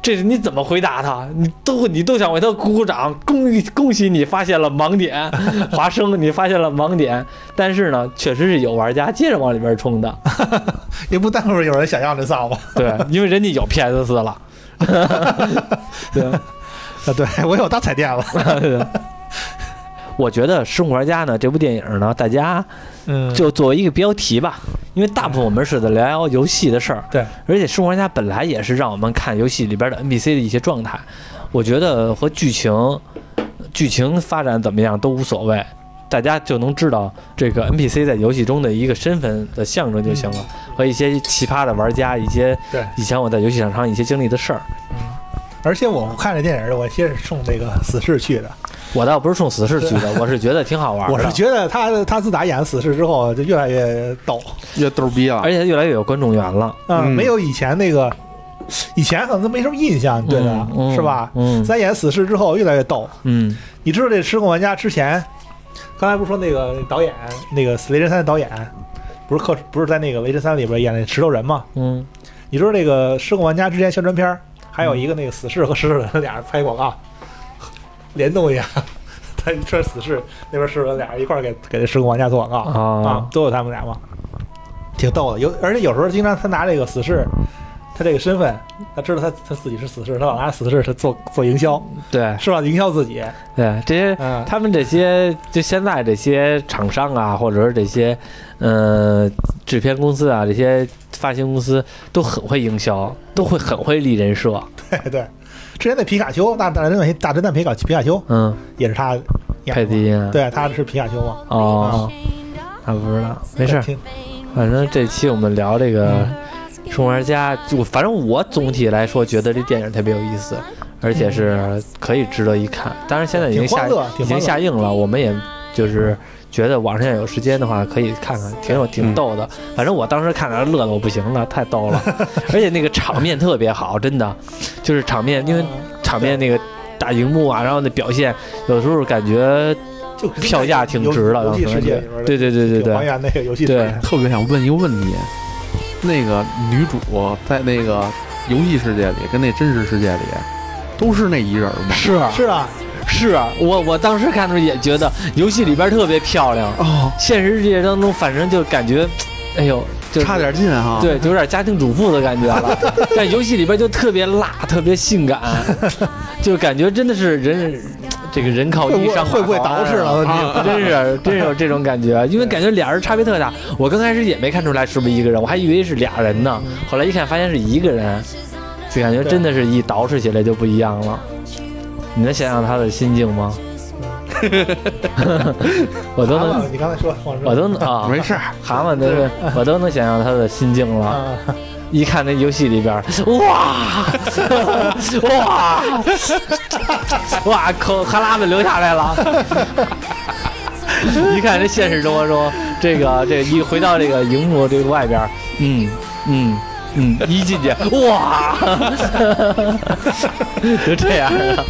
Speaker 1: 这是你怎么回答他？你都你都想为他鼓鼓掌，恭恭喜你发现了盲点，华生你发现了盲点。但是呢，确实是有玩家接着往里边冲的，
Speaker 2: 也不耽误有人想要这扫把。
Speaker 1: 对，因为人家有 PS 四了。对。
Speaker 2: 啊，对我有大彩电了。
Speaker 1: 我觉得《生活玩家》呢，这部电影呢，大家嗯，就作为一个标题吧，因为大部分我们是在聊游戏的事儿。
Speaker 2: 对，
Speaker 1: 而且《生活玩家》本来也是让我们看游戏里边的 NPC 的一些状态，我觉得和剧情剧情发展怎么样都无所谓，大家就能知道这个 NPC 在游戏中的一个身份的象征就行了，和一些奇葩的玩家，一些
Speaker 2: 对
Speaker 1: 以前我在游戏场上一些经历的事儿。
Speaker 2: 而且我看这电影，我先是冲这个死侍去的。
Speaker 1: 我倒不是冲死侍去的，我是觉得挺好玩。
Speaker 2: 我是觉得他他自打演死侍之后，就越来越逗，
Speaker 3: 越逗逼了，
Speaker 1: 而且越来越有观众缘了。
Speaker 2: 嗯，没有以前那个，以前可能都没什么印象，对的，是吧？
Speaker 1: 嗯，
Speaker 2: 咱演死侍之后越来越逗。
Speaker 1: 嗯，
Speaker 2: 你知道这《失控玩家》之前，刚才不是说那个导演，那个《雷神三》的导演，不是客不是在那个《雷神三》里边演那石头人吗？
Speaker 1: 嗯，
Speaker 2: 你知道这个《失控玩家》之前宣传片？还有一个那个死侍和石头人俩人拍广告，联动一下，他一说死侍那边石头人俩人一块给给这施工玩家做广告啊，都有他们俩嘛，挺逗的。有而且有时候经常他拿这个死侍，他这个身份，他知道他他自己是死侍，他老拿死侍他做做营销，
Speaker 1: 对，
Speaker 2: 是吧？营销自己，
Speaker 1: 对这些他们这些就现在这些厂商啊，或者是这些呃制片公司啊，这些。发行公司都很会营销，都会很会立人设。
Speaker 2: 对对，之前那皮卡丘，大大侦探大侦探皮卡皮卡丘，
Speaker 1: 嗯，
Speaker 2: 也是他
Speaker 1: 配的音。
Speaker 2: 对，他是皮卡丘嘛。
Speaker 1: 哦，他不知道，没事。反正这期我们聊这个《生玩家》，就反正我总体来说觉得这电影特别有意思，而且是可以值得一看。当然现在已经下已经下映了，我们也就是。觉得网上有时间的话可以看看，挺有挺逗的。反正我当时看着乐的我不行了，太逗了，而且那个场面特别好，真的，就是场面，因为场面那个大荧幕啊，然后那表现，有时候感觉
Speaker 2: 就
Speaker 1: 票价挺值的。
Speaker 2: 游戏世界
Speaker 1: 对对对对对，
Speaker 2: 还原那个游戏
Speaker 1: 对，
Speaker 3: 特别想问一个问题，那个女主在那个游戏世界里跟那真实世界里都是那一人吗？
Speaker 1: 是啊
Speaker 2: 是啊。
Speaker 1: 是啊，我我当时看的时候也觉得游戏里边特别漂亮
Speaker 3: 哦，
Speaker 1: 现实世界当中反正就感觉，哎呦，就
Speaker 3: 差点劲哈，
Speaker 1: 对，就有点家庭主妇的感觉了。但游戏里边就特别辣，特别性感，就感觉真的是人这个人靠衣，裳
Speaker 2: 会不会捯饬了？
Speaker 1: 真是真有 这种感觉，因为感觉俩人差别特大。我刚开始也没看出来是不是一个人，我还以为是俩人呢。后来一看，发现是一个人，就感觉真的是一捯饬起来就不一样了。你能想象他的心境吗？我都能，
Speaker 2: 你刚才说，
Speaker 1: 我都能啊，
Speaker 3: 没事，
Speaker 1: 蛤蟆都是，我都能想象他的心境了。一看那游戏里边，哇哇哇，口哈喇子流下来了。一看这现实生活中，这个这一回到这个荧幕这个外边，嗯嗯嗯，一进去，哇，就这样了。